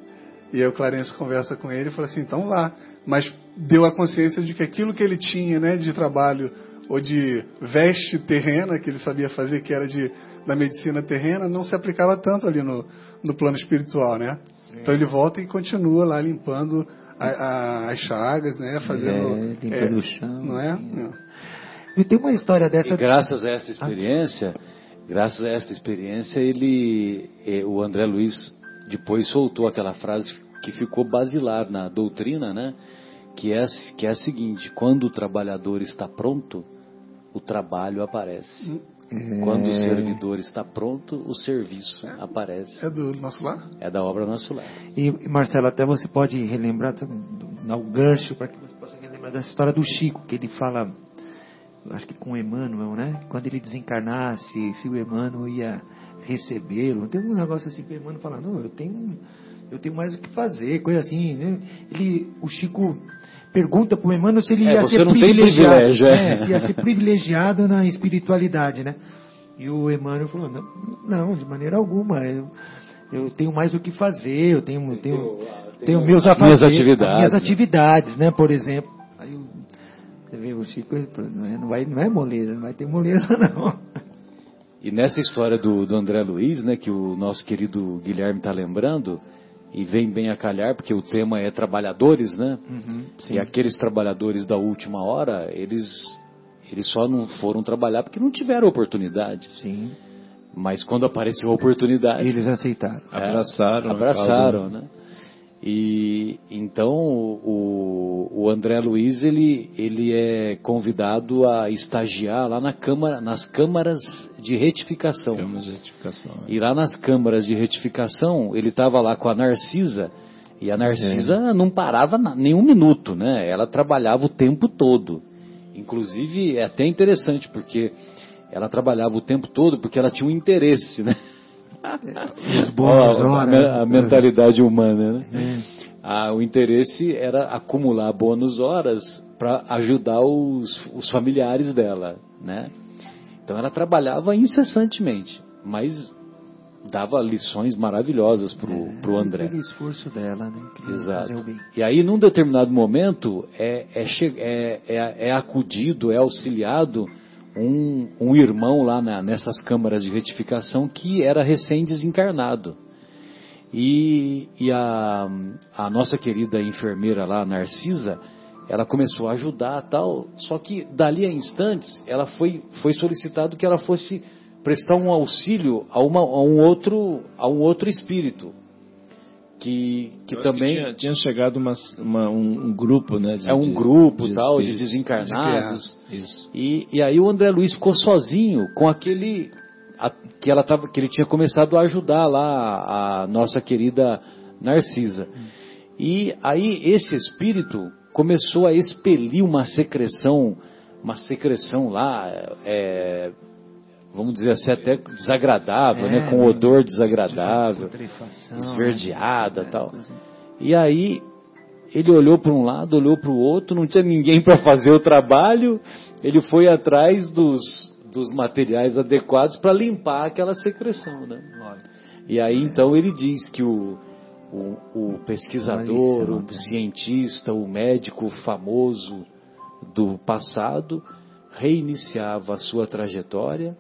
E aí o Clarence conversa com ele e fala assim: Então vá. Mas deu a consciência de que aquilo que ele tinha né, de trabalho ou de veste terrena que ele sabia fazer, que era de, da medicina terrena, não se aplicava tanto ali no, no plano espiritual, né? Então ele volta e continua lá limpando a- a- as chagas, né? Fazendo. É, limpando o chão. Não é? E tem uma história dessa. E graças a esta experiência, graças a esta experiência, ele, eh, o André Luiz depois soltou aquela frase que ficou basilar na doutrina, né? Que é, que é a seguinte: quando o trabalhador está pronto, o trabalho aparece. Quando o servidor está pronto, o serviço aparece. É do nosso lar? É da obra Nosso Lar. E, Marcelo, até você pode relembrar, dar um gancho para que você possa relembrar dessa história do Chico, que ele fala, acho que com o Emmanuel, né? Quando ele desencarnasse, se o Emmanuel ia recebê-lo. Tem um negócio assim que o Emmanuel fala, não, eu tenho, eu tenho mais o que fazer, coisa assim, né? Ele, o Chico pergunta para o Emmanuel se ele É, ia ser privilegiado. é. É, ia ser privilegiado na espiritualidade, né? E o Emmanuel falou, não, não de maneira alguma, eu, eu tenho mais o que fazer, eu tenho, tenho, tenho meus as minhas atividades, as minhas né? atividades, né, por exemplo. Aí o- você vê, o Chico é, não, vai, não é moleza, não vai ter moleza não. E nessa história do, do André Luiz, né, que o nosso querido Guilherme está lembrando, e vem bem a calhar, porque o tema é trabalhadores, né? E aqueles trabalhadores da última hora, eles, eles só não foram trabalhar porque não tiveram oportunidade. Sim, Mas quando apareceu a oportunidade, eles aceitaram. é, Abraçaram abraçaram, né? E então o, o André Luiz ele, ele é convidado a estagiar lá na câmara, nas câmaras de retificação. Temos retificação. é. E lá nas câmaras de retificação, ele estava lá com a Narcisa, e a Narcisa não parava nenhum minuto, né? Ela trabalhava o tempo todo. Inclusive, é até interessante, porque ela trabalhava o tempo todo porque ela tinha um interesse, né? Os bônus, a, a mentalidade humana, né? É. Ah, o interesse era acumular bônus horas para ajudar os, os familiares dela, né? Então ela trabalhava incessantemente, mas dava lições maravilhosas pro, pro André. Aquele esforço dela, né? Queria Exato. fazer o bem. E aí, num determinado momento, é, é, é, é- é acudido, é auxiliado um, um irmão lá na- nessas câmaras de retificação que era recém-desencarnado. E, e a, a nossa querida enfermeira lá, Narcisa, ela começou a ajudar tal, só que dali a instantes ela foi, foi solicitado que ela fosse prestar um auxílio a, uma, a um outro a um outro espírito que, que também que tinha, tinha, chegado uma, uma, um, um, grupo, né? De, é um grupo de, tal de desencarnados. De Isso. E, e aí o André Luiz ficou sozinho com aquele a, que ela tava, que ele tinha começado a ajudar lá a nossa querida Narcisa. Hum. E aí esse espírito começou a expelir uma secreção, uma secreção lá, é, vamos dizer assim, até desagradável, né? é, né? Com odor desagradável, esverdeada né? tal. E aí ele olhou para um lado, olhou para o outro, não tinha ninguém para fazer o trabalho, ele foi atrás dos, dos materiais adequados para limpar aquela secreção, né? E aí então ele diz que o, o, o pesquisador, o cientista, o médico famoso do passado reiniciava a sua trajetória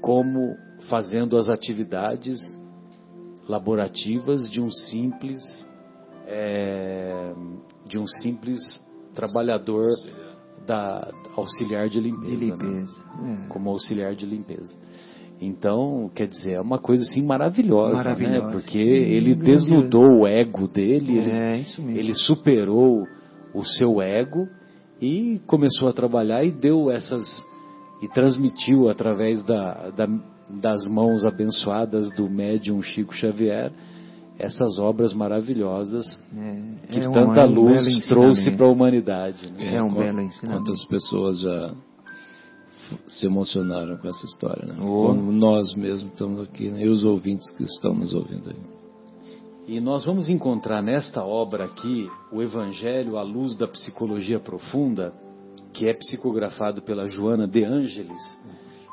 como fazendo as atividades laborativas de um simples é, de um simples trabalhador da auxiliar de limpeza, de limpeza. Né? é. como auxiliar de limpeza. Então, quer dizer, é uma coisa assim maravilhosa, né? maravilhosa. né? Porque ele desnudou o ego dele, é, ele, ele superou o seu ego e começou a trabalhar e deu essas e transmitiu através da, da, das mãos abençoadas do médium Chico Xavier essas obras maravilhosas é, que é tanta um, luz um trouxe para a humanidade. Né? É um belo ensinamento. Quantas pessoas já se emocionaram com essa história, né? Oh. Como nós mesmos estamos aqui, né? e os ouvintes que estão nos ouvindo aí. E nós vamos encontrar nesta obra aqui o Evangelho à luz da psicologia profunda, que é psicografado pela Joana de Ângeles,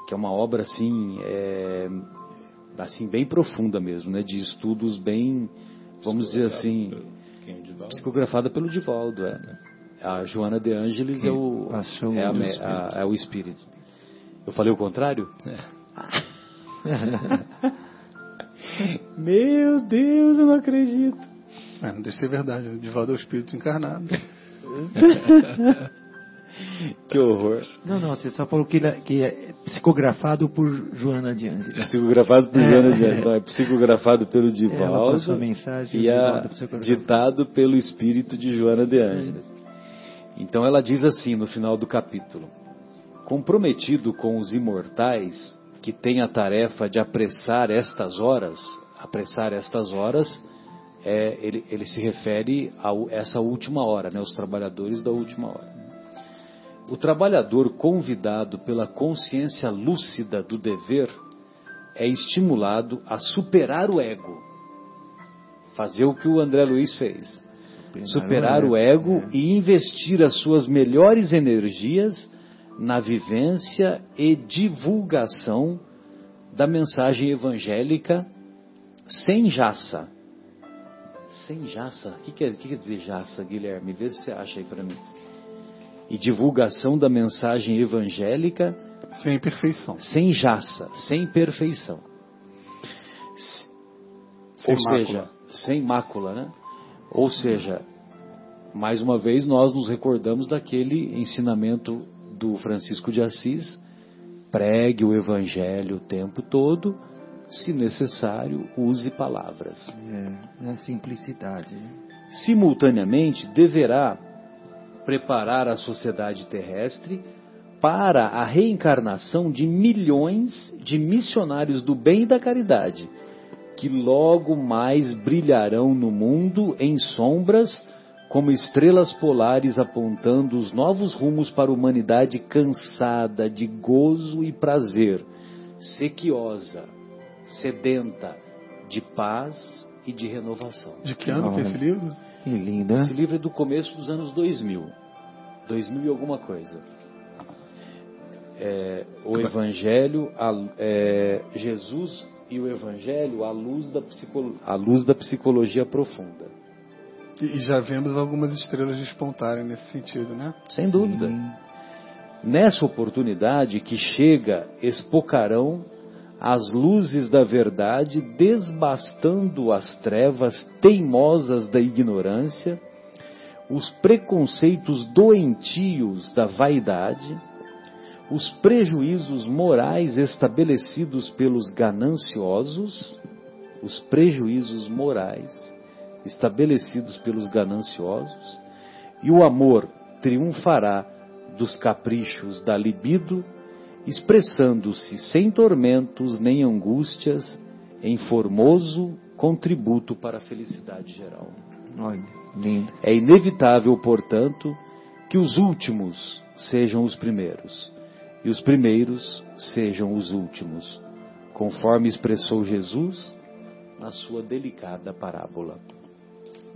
que é uma obra assim, é, assim bem profunda mesmo, né? De estudos bem, vamos dizer assim, psicografada pelo Divaldo, é. A Joana de Ângeles é o, é, a, a, é o espírito. Eu falei o contrário? É. Meu Deus, eu não acredito. É, não deixa de ser verdade. O Divaldo é o espírito encarnado. que horror. Não, não, você só falou que, é, que é psicografado por Joana de Ângeles. Psicografado por Joana de Ângeles. É psicografado pelo Divaldo. a mensagem e a, ditado pelo espírito de Joana de Ângeles. Então ela diz assim no final do capítulo comprometido com os imortais, que tem a tarefa de apressar estas horas, apressar estas horas, é, ele, ele, se refere a essa última hora, né, os trabalhadores da última hora. O trabalhador convidado pela consciência lúcida do dever é estimulado a superar o ego, fazer o que o André Luiz fez, superar o ego é. e investir as suas melhores energias na vivência e divulgação da mensagem evangélica sem jaça. Sem jaça? O que quer, que quer dizer jaça, Guilherme? Vê se você acha aí para mim. E divulgação da mensagem evangélica. Sem perfeição. Sem jaça, sem perfeição. Sem Ou mácula. seja, sem mácula, né? Ou seja, mais uma vez nós nos recordamos daquele ensinamento do Francisco de Assis, pregue o Evangelho o tempo todo, se necessário, use palavras. É, é simplicidade. Né? Simultaneamente, deverá preparar a sociedade terrestre para a reencarnação de milhões de missionários do bem e da caridade, que logo mais brilharão no mundo em sombras como estrelas polares apontando os novos rumos para a humanidade cansada de gozo e prazer, sequiosa, sedenta de paz e de renovação. De que ano que é esse livro? Que lindo, né? Esse livro é do começo dos anos 2000. 2000 e alguma coisa. É, o Evangelho, a, é, Jesus e o Evangelho à luz, da à luz da psicologia profunda. E já vemos algumas estrelas despontarem nesse sentido, né? Sem dúvida. Hum. Nessa oportunidade que chega, espocarão as luzes da verdade, desbastando as trevas teimosas da ignorância, os preconceitos doentios da vaidade, os prejuízos morais estabelecidos pelos gananciosos, os prejuízos morais estabelecidos pelos gananciosos, e o amor triunfará dos caprichos da libido, expressando-se sem tormentos nem angústias, em formoso contributo para a felicidade geral. Olha, lindo. É inevitável, portanto, que os últimos sejam os primeiros e os primeiros sejam os últimos, conforme expressou Jesus na sua delicada parábola.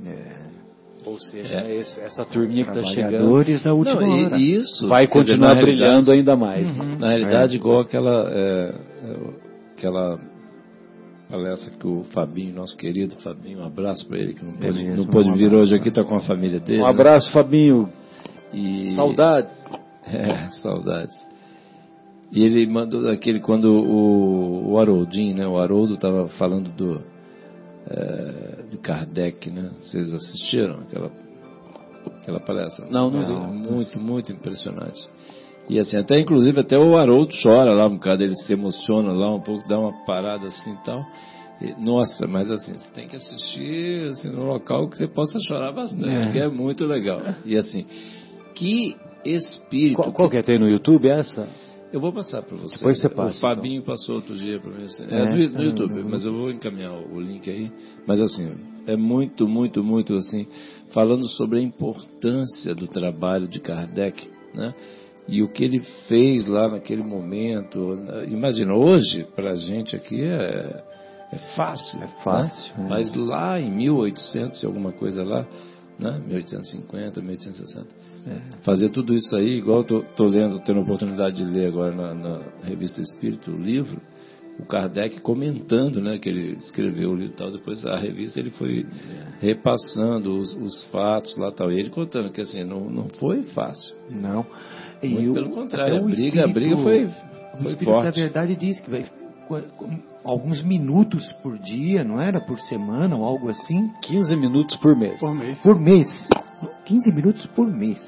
É. Ou seja, É. esse- essa turminha que está chegando da última Não, hora. e isso vai dizer, continuar na brilhando ainda mais. Na realidade, igual aquela, é, é, aquela palestra que o Fabinho, nosso querido Fabinho, um abraço para ele, que não pôde, não pôde um vir hoje aqui, está com a família dele. Um né? abraço, Fabinho. E, Saudades. É, saudades. E ele mandou aquele quando o, o Haroldinho, né? O Haroldo estava falando do é, de Kardec, né? Vocês assistiram aquela aquela palestra? Não, não é Muito, muito impressionante. E assim, até inclusive até o Haroldo chora lá um bocado, ele se emociona lá um pouco, dá uma parada assim e tal. E, nossa, mas assim, você tem que assistir assim, no local que você possa chorar bastante, É. que é muito legal. E assim, que espírito. Qual, qual que é? Tem no YouTube essa? Eu vou passar para você. Depois você passa, O Fabinho passou outro dia para mim. Assim, é, É, do, no YouTube, mas eu vou encaminhar o, o link aí. Mas assim, é muito, muito, muito assim, falando sobre a importância do trabalho de Kardec, né? E o que ele fez lá naquele momento. Imagina, hoje, para a gente aqui é, é fácil. É fácil, né? é. Mas lá em 1800 e alguma coisa lá, né? 1850, 1860 fazer tudo isso aí, igual eu tô, lendo, tendo a oportunidade de ler agora na, na revista Espírito, o livro, o Kardec comentando, né, que ele escreveu o livro e tal, depois a revista ele foi repassando os, os fatos lá e tal, e ele contando que assim, não, não foi fácil. Não. E Muito o- pelo contrário, a briga, a espírito- briga foi, O foi Espírito da forte. Verdade diz que vai alguns minutos por dia, não era? Por semana ou algo assim? 15 minutos por mês. Por mês. Por mês. 15 minutos por mês.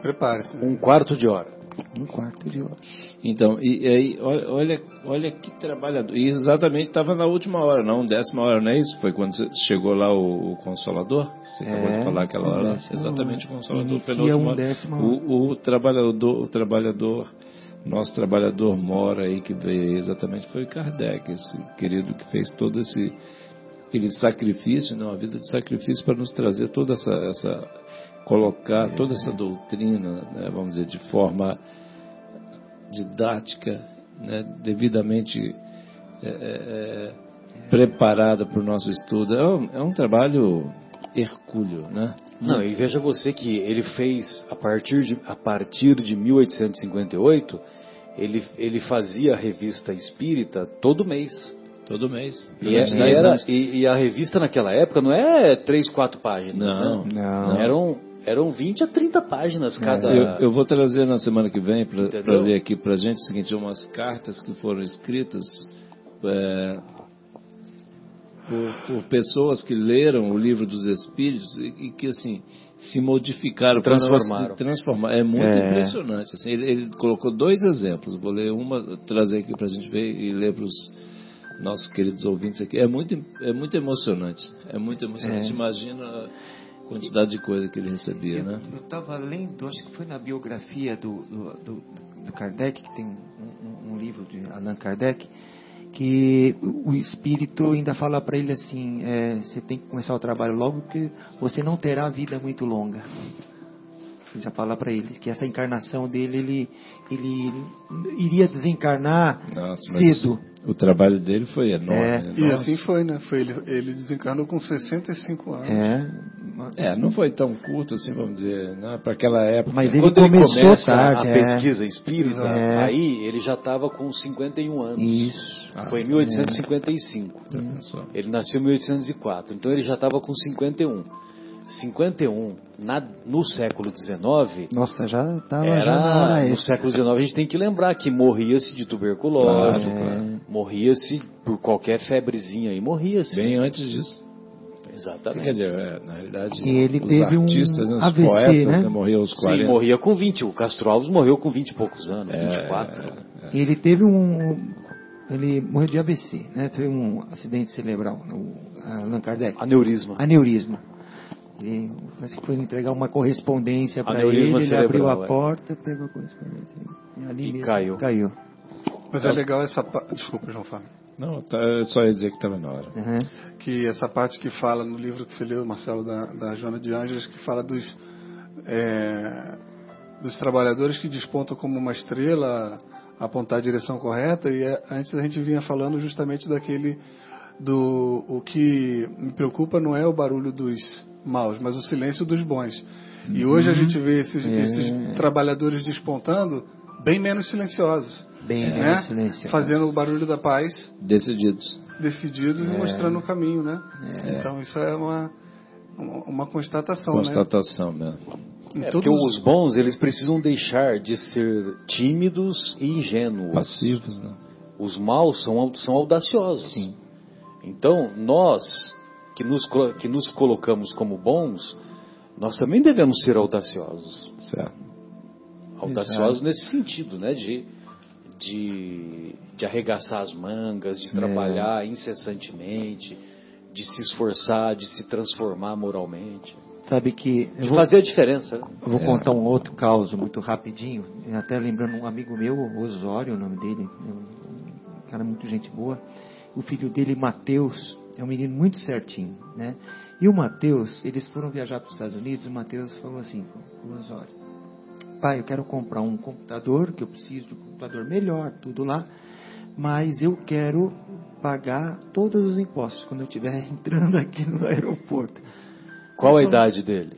Prepare-se. Um quarto de hora. Um quarto de hora. Então, e, aí, olha, olha, que trabalhador. E exatamente estava na última hora, não décima hora, não é isso? Foi quando chegou lá o, o Consolador? Você acabou É, de falar aquela hora lá. Exatamente, o. Consolador foi na Inicia última um décima hora. O, o trabalhador, o trabalhador, nosso trabalhador mora aí, que veio exatamente, foi Kardec, esse querido que fez todo esse aquele sacrifício, não, a vida de sacrifício para nos trazer toda essa, essa colocar toda essa doutrina, né, vamos dizer, de forma didática, né, devidamente é, é, preparada para o nosso estudo. É um, é um trabalho hercúleo, né? Não, e veja você que ele fez a partir de, a partir de 1858, ele, ele fazia a revista espírita todo mês. Todo mês. E, é- e 10 era- e- e a revista naquela época não é três, quatro páginas. Não, né? não. Eram, eram 20 a 30 páginas cada. Eu, eu vou trazer na semana que vem para ler aqui para gente o seguinte, umas cartas que foram escritas é, por, por pessoas que leram o livro dos Espíritos e, e que assim se modificaram, Se transformaram. para transformar. É muito É. impressionante. Assim, ele, ele colocou dois exemplos. Vou ler uma, trazer aqui para a gente ver e ler para os nossos queridos ouvintes aqui. É muito, é muito emocionante. É muito emocionante. É. Imagina quantidade de coisa que ele recebia, né? Eu estava lendo, acho que foi na biografia do, do, do- do Kardec, que tem um, um- livro de Allan Kardec, que o espírito ainda fala para ele assim: é, você tem que começar o trabalho logo, porque você não terá vida muito longa. Ele já fala para ele que essa encarnação dele, ele, ele iria desencarnar Nossa, mas cedo. O trabalho dele foi enorme. É. né? E Nossa. assim foi, né? Foi ele, ele desencarnou com 65 anos. É, É, não foi tão curto assim, vamos dizer, né? para aquela época. mas ele Quando ele começou começa tarde. a é. pesquisa espírita, É. aí ele já estava com 51 anos. Isso. Ah, Foi em 1855. Tá vendo só? Ele nasceu em 1804, então ele já estava com 51. 51, na, no século XIX, Nossa, já estava já era. No século XIX a gente tem que lembrar que morria-se de tuberculose, Claro, claro. Morria-se por qualquer febrezinha aí, morria-se. Bem antes disso. Exatamente. Quer dizer, é, na realidade, E ele os teve um artistas, né, os AVC, poetas, né? né? morriam aos 40. Sim, morria com 20. O Castro Alves morreu com 20 e poucos anos, É, 24. E ele teve um. Ele morreu de AVC, né? Teve um acidente cerebral, o Allan Kardec. Aneurisma. Aneurisma. Ele parece que foi entregar uma correspondência para ele, ele abriu cerebral, a é. porta, pegou a correspondência e, ali E mesmo caiu. Caiu. Mas é legal essa parte. Desculpa, João Fábio. Não, tá, só ia dizer que estava na hora. Uhum. que essa parte que fala no livro que você leu, Marcelo, da, da Joana de Ângeles, que fala dos, é, dos trabalhadores que despontam como uma estrela, apontar a direção correta, e é, antes a gente vinha falando justamente daquele do o que me preocupa não é o barulho dos maus, mas o silêncio dos bons. E hoje a gente vê esses, É. esses trabalhadores despontando bem menos silenciosos, Bem né? menos silêncio. fazendo o barulho da paz Decididos. decididos É. e mostrando o caminho, né? Então isso é uma uma, constatação, Constatação né? Em É, todos porque os bons, eles precisam deixar de ser tímidos e ingênuos. Passivos, né? Os maus são, são audaciosos. Sim. Então, nós que nos, que nos colocamos como bons, nós também devemos ser audaciosos. Certo. Audaciosos nesse sentido, né? De, de, de arregaçar as mangas, É. de trabalhar incessantemente, de se esforçar, de se transformar moralmente. Sabe que De vou, fazer a diferença. né? eu vou contar um outro caso muito rapidinho, até lembrando um amigo meu, Osório, o nome dele, é um cara muito gente boa. O filho dele, Mateus, é um menino muito certinho, né? E o Mateus, eles foram viajar para os Estados Unidos, o Mateus falou assim com o Osório, pai, eu quero comprar um computador, que eu preciso de um computador melhor, tudo lá, mas eu quero pagar todos os impostos quando eu estiver entrando aqui no aeroporto. Qual a idade dele?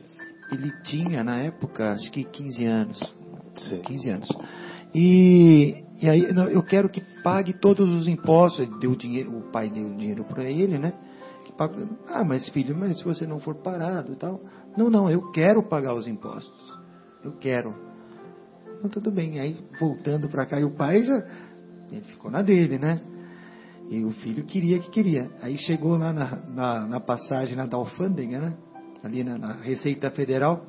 Ele tinha, na época, acho que 15 anos. Sim. 15 anos. E, e aí, eu quero que pague todos os impostos. Ele deu dinheiro, o pai deu dinheiro para ele, né? Ah, mas filho, mas se você não for parado e tal. Não, não, eu quero pagar os impostos. Eu quero. Então, tudo bem. Aí, voltando para cá, e o pai já ele ficou na dele, né? E o filho queria que queria. Aí chegou lá na, na, na passagem lá da alfândega, né? Ali na, na Receita Federal.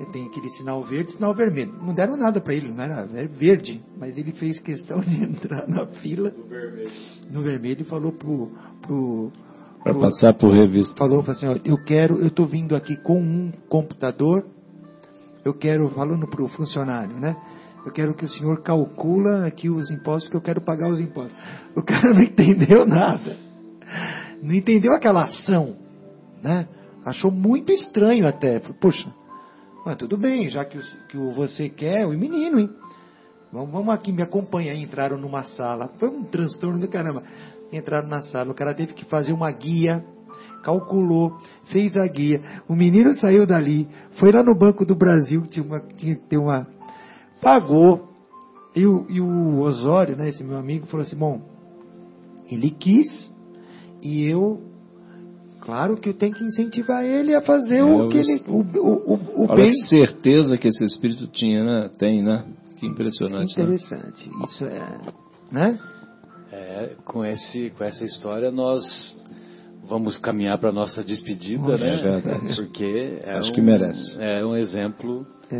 Ele tem aquele sinal verde e sinal vermelho. Não deram nada para ele, não era, verde. Mas ele fez questão de entrar na fila no vermelho e falou pro. pro, Para pro- passar por revista. falou falou assim, ó, eu quero, eu estou vindo aqui com um computador, eu quero, falando para o funcionário, né? Eu quero que o senhor calcula aqui os impostos, que eu quero pagar os impostos. O cara não entendeu nada. Não entendeu aquela ação, né? Achou muito estranho até. Poxa, mas tudo bem, já que, o, que o você quer, o menino, hein? Vamos, vamos aqui, me acompanha. Entraram numa sala. Foi um transtorno do caramba. Entraram na sala, o cara teve que fazer uma guia, calculou, fez a guia. O menino saiu dali, foi lá no Banco do Brasil, tinha, uma, tinha que ter uma. Pagou. E o, e o Osório, né, esse meu amigo, falou assim: bom, ele quis e eu. Claro que eu tenho que incentivar ele a fazer É, o que ele. O, o, o, o Olha bem. que certeza que esse espírito tinha, né? Tem, né? Que impressionante. Né? Interessante. Isso é. Né? É, com, esse, com essa história nós vamos caminhar para nossa despedida, É né? verdade. Porque é Acho um, que merece. É um exemplo, É,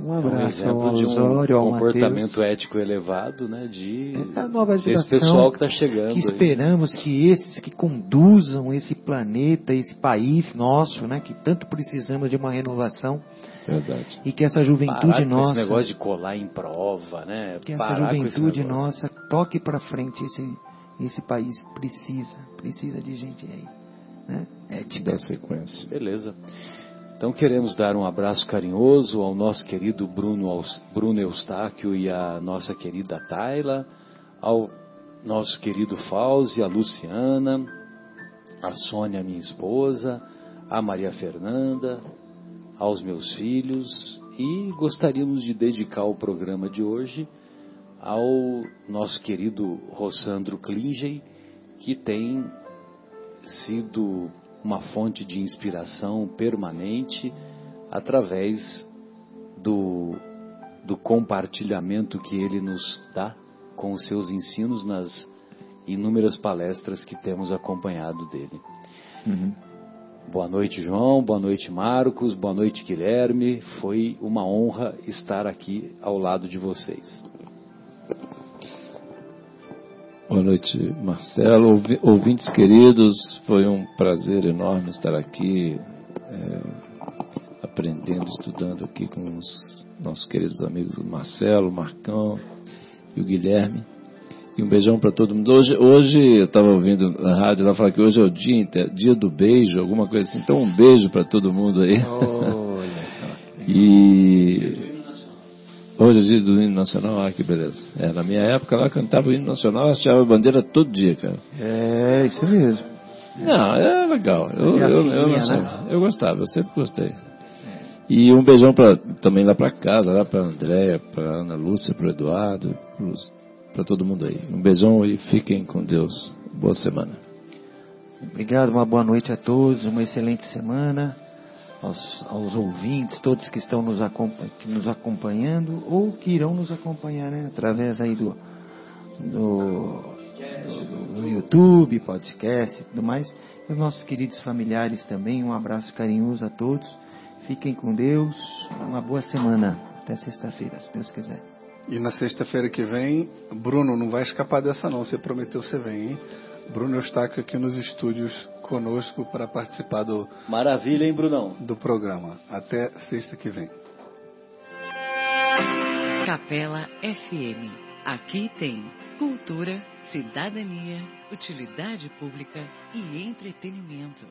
um é um abraço ao exemplo de um Osório, comportamento Mateus. ético elevado, né? De É nova geração pessoal que está chegando. que aí. esperamos que esses que conduzam esse planeta, esse país nosso, né, que tanto precisamos de uma renovação Verdade. e que essa juventude Parar com nossa, esse negócio de colar em prova, né? que essa esse juventude nossa toque para frente esse esse país precisa, precisa de gente aí, né? Ética. Da sequência. Beleza. Então queremos dar um abraço carinhoso ao nosso querido Bruno, Bruno Eustáquio e à nossa querida Tayla, ao nosso querido Fauzi, a Luciana, a Sônia, minha esposa, a Maria Fernanda, aos meus filhos e gostaríamos de dedicar o programa de hoje ao nosso querido Rossandro Klingey, que tem sido uma fonte de inspiração permanente através do, do compartilhamento que ele nos dá com os seus ensinos nas inúmeras palestras que temos acompanhado dele. Uhum. Boa noite, João. Boa noite, Marcos. Boa noite, Guilherme. Foi uma honra estar aqui ao lado de vocês. Boa noite, Marcelo. Ouvintes queridos, foi um prazer enorme estar aqui, é, aprendendo, estudando aqui com os nossos queridos amigos Marcelo, Marcão e o Guilherme. E um beijão para todo mundo. Hoje, hoje eu estava ouvindo na rádio, ela fala que hoje é o dia, dia do beijo, alguma coisa assim. Então um beijo para todo mundo aí. Olha só. e Hoje é dia do hino nacional, ah, que beleza. É, na minha época lá cantava o hino nacional, achava a bandeira todo dia, cara. É, isso mesmo. Não, é legal. Eu, Fazia eu, eu, sei. né? eu gostava, eu sempre gostei. E um beijão pra, também lá pra casa, lá pra Andréia, pra Ana Lúcia, pro Eduardo, pra todo mundo aí. Um beijão e fiquem com Deus. Boa semana. Obrigado, uma boa noite a todos, uma excelente semana. Aos, aos ouvintes, todos que estão nos, que nos acompanhando ou que irão nos acompanhar, né? Através aí do, do, do, do YouTube, podcast e tudo mais. Os nossos queridos familiares também, um abraço carinhoso a todos. Fiquem com Deus, uma boa semana. Até sexta-feira, se Deus quiser. E na sexta-feira que vem, Bruno, não vai escapar dessa não, você prometeu você vem, hein? Bruno Eustáquio aqui nos estúdios conosco para participar do, Maravilha, hein, Brunão? do programa. Até sexta que vem. Capela FM. Aqui tem cultura, cidadania, utilidade pública e entretenimento.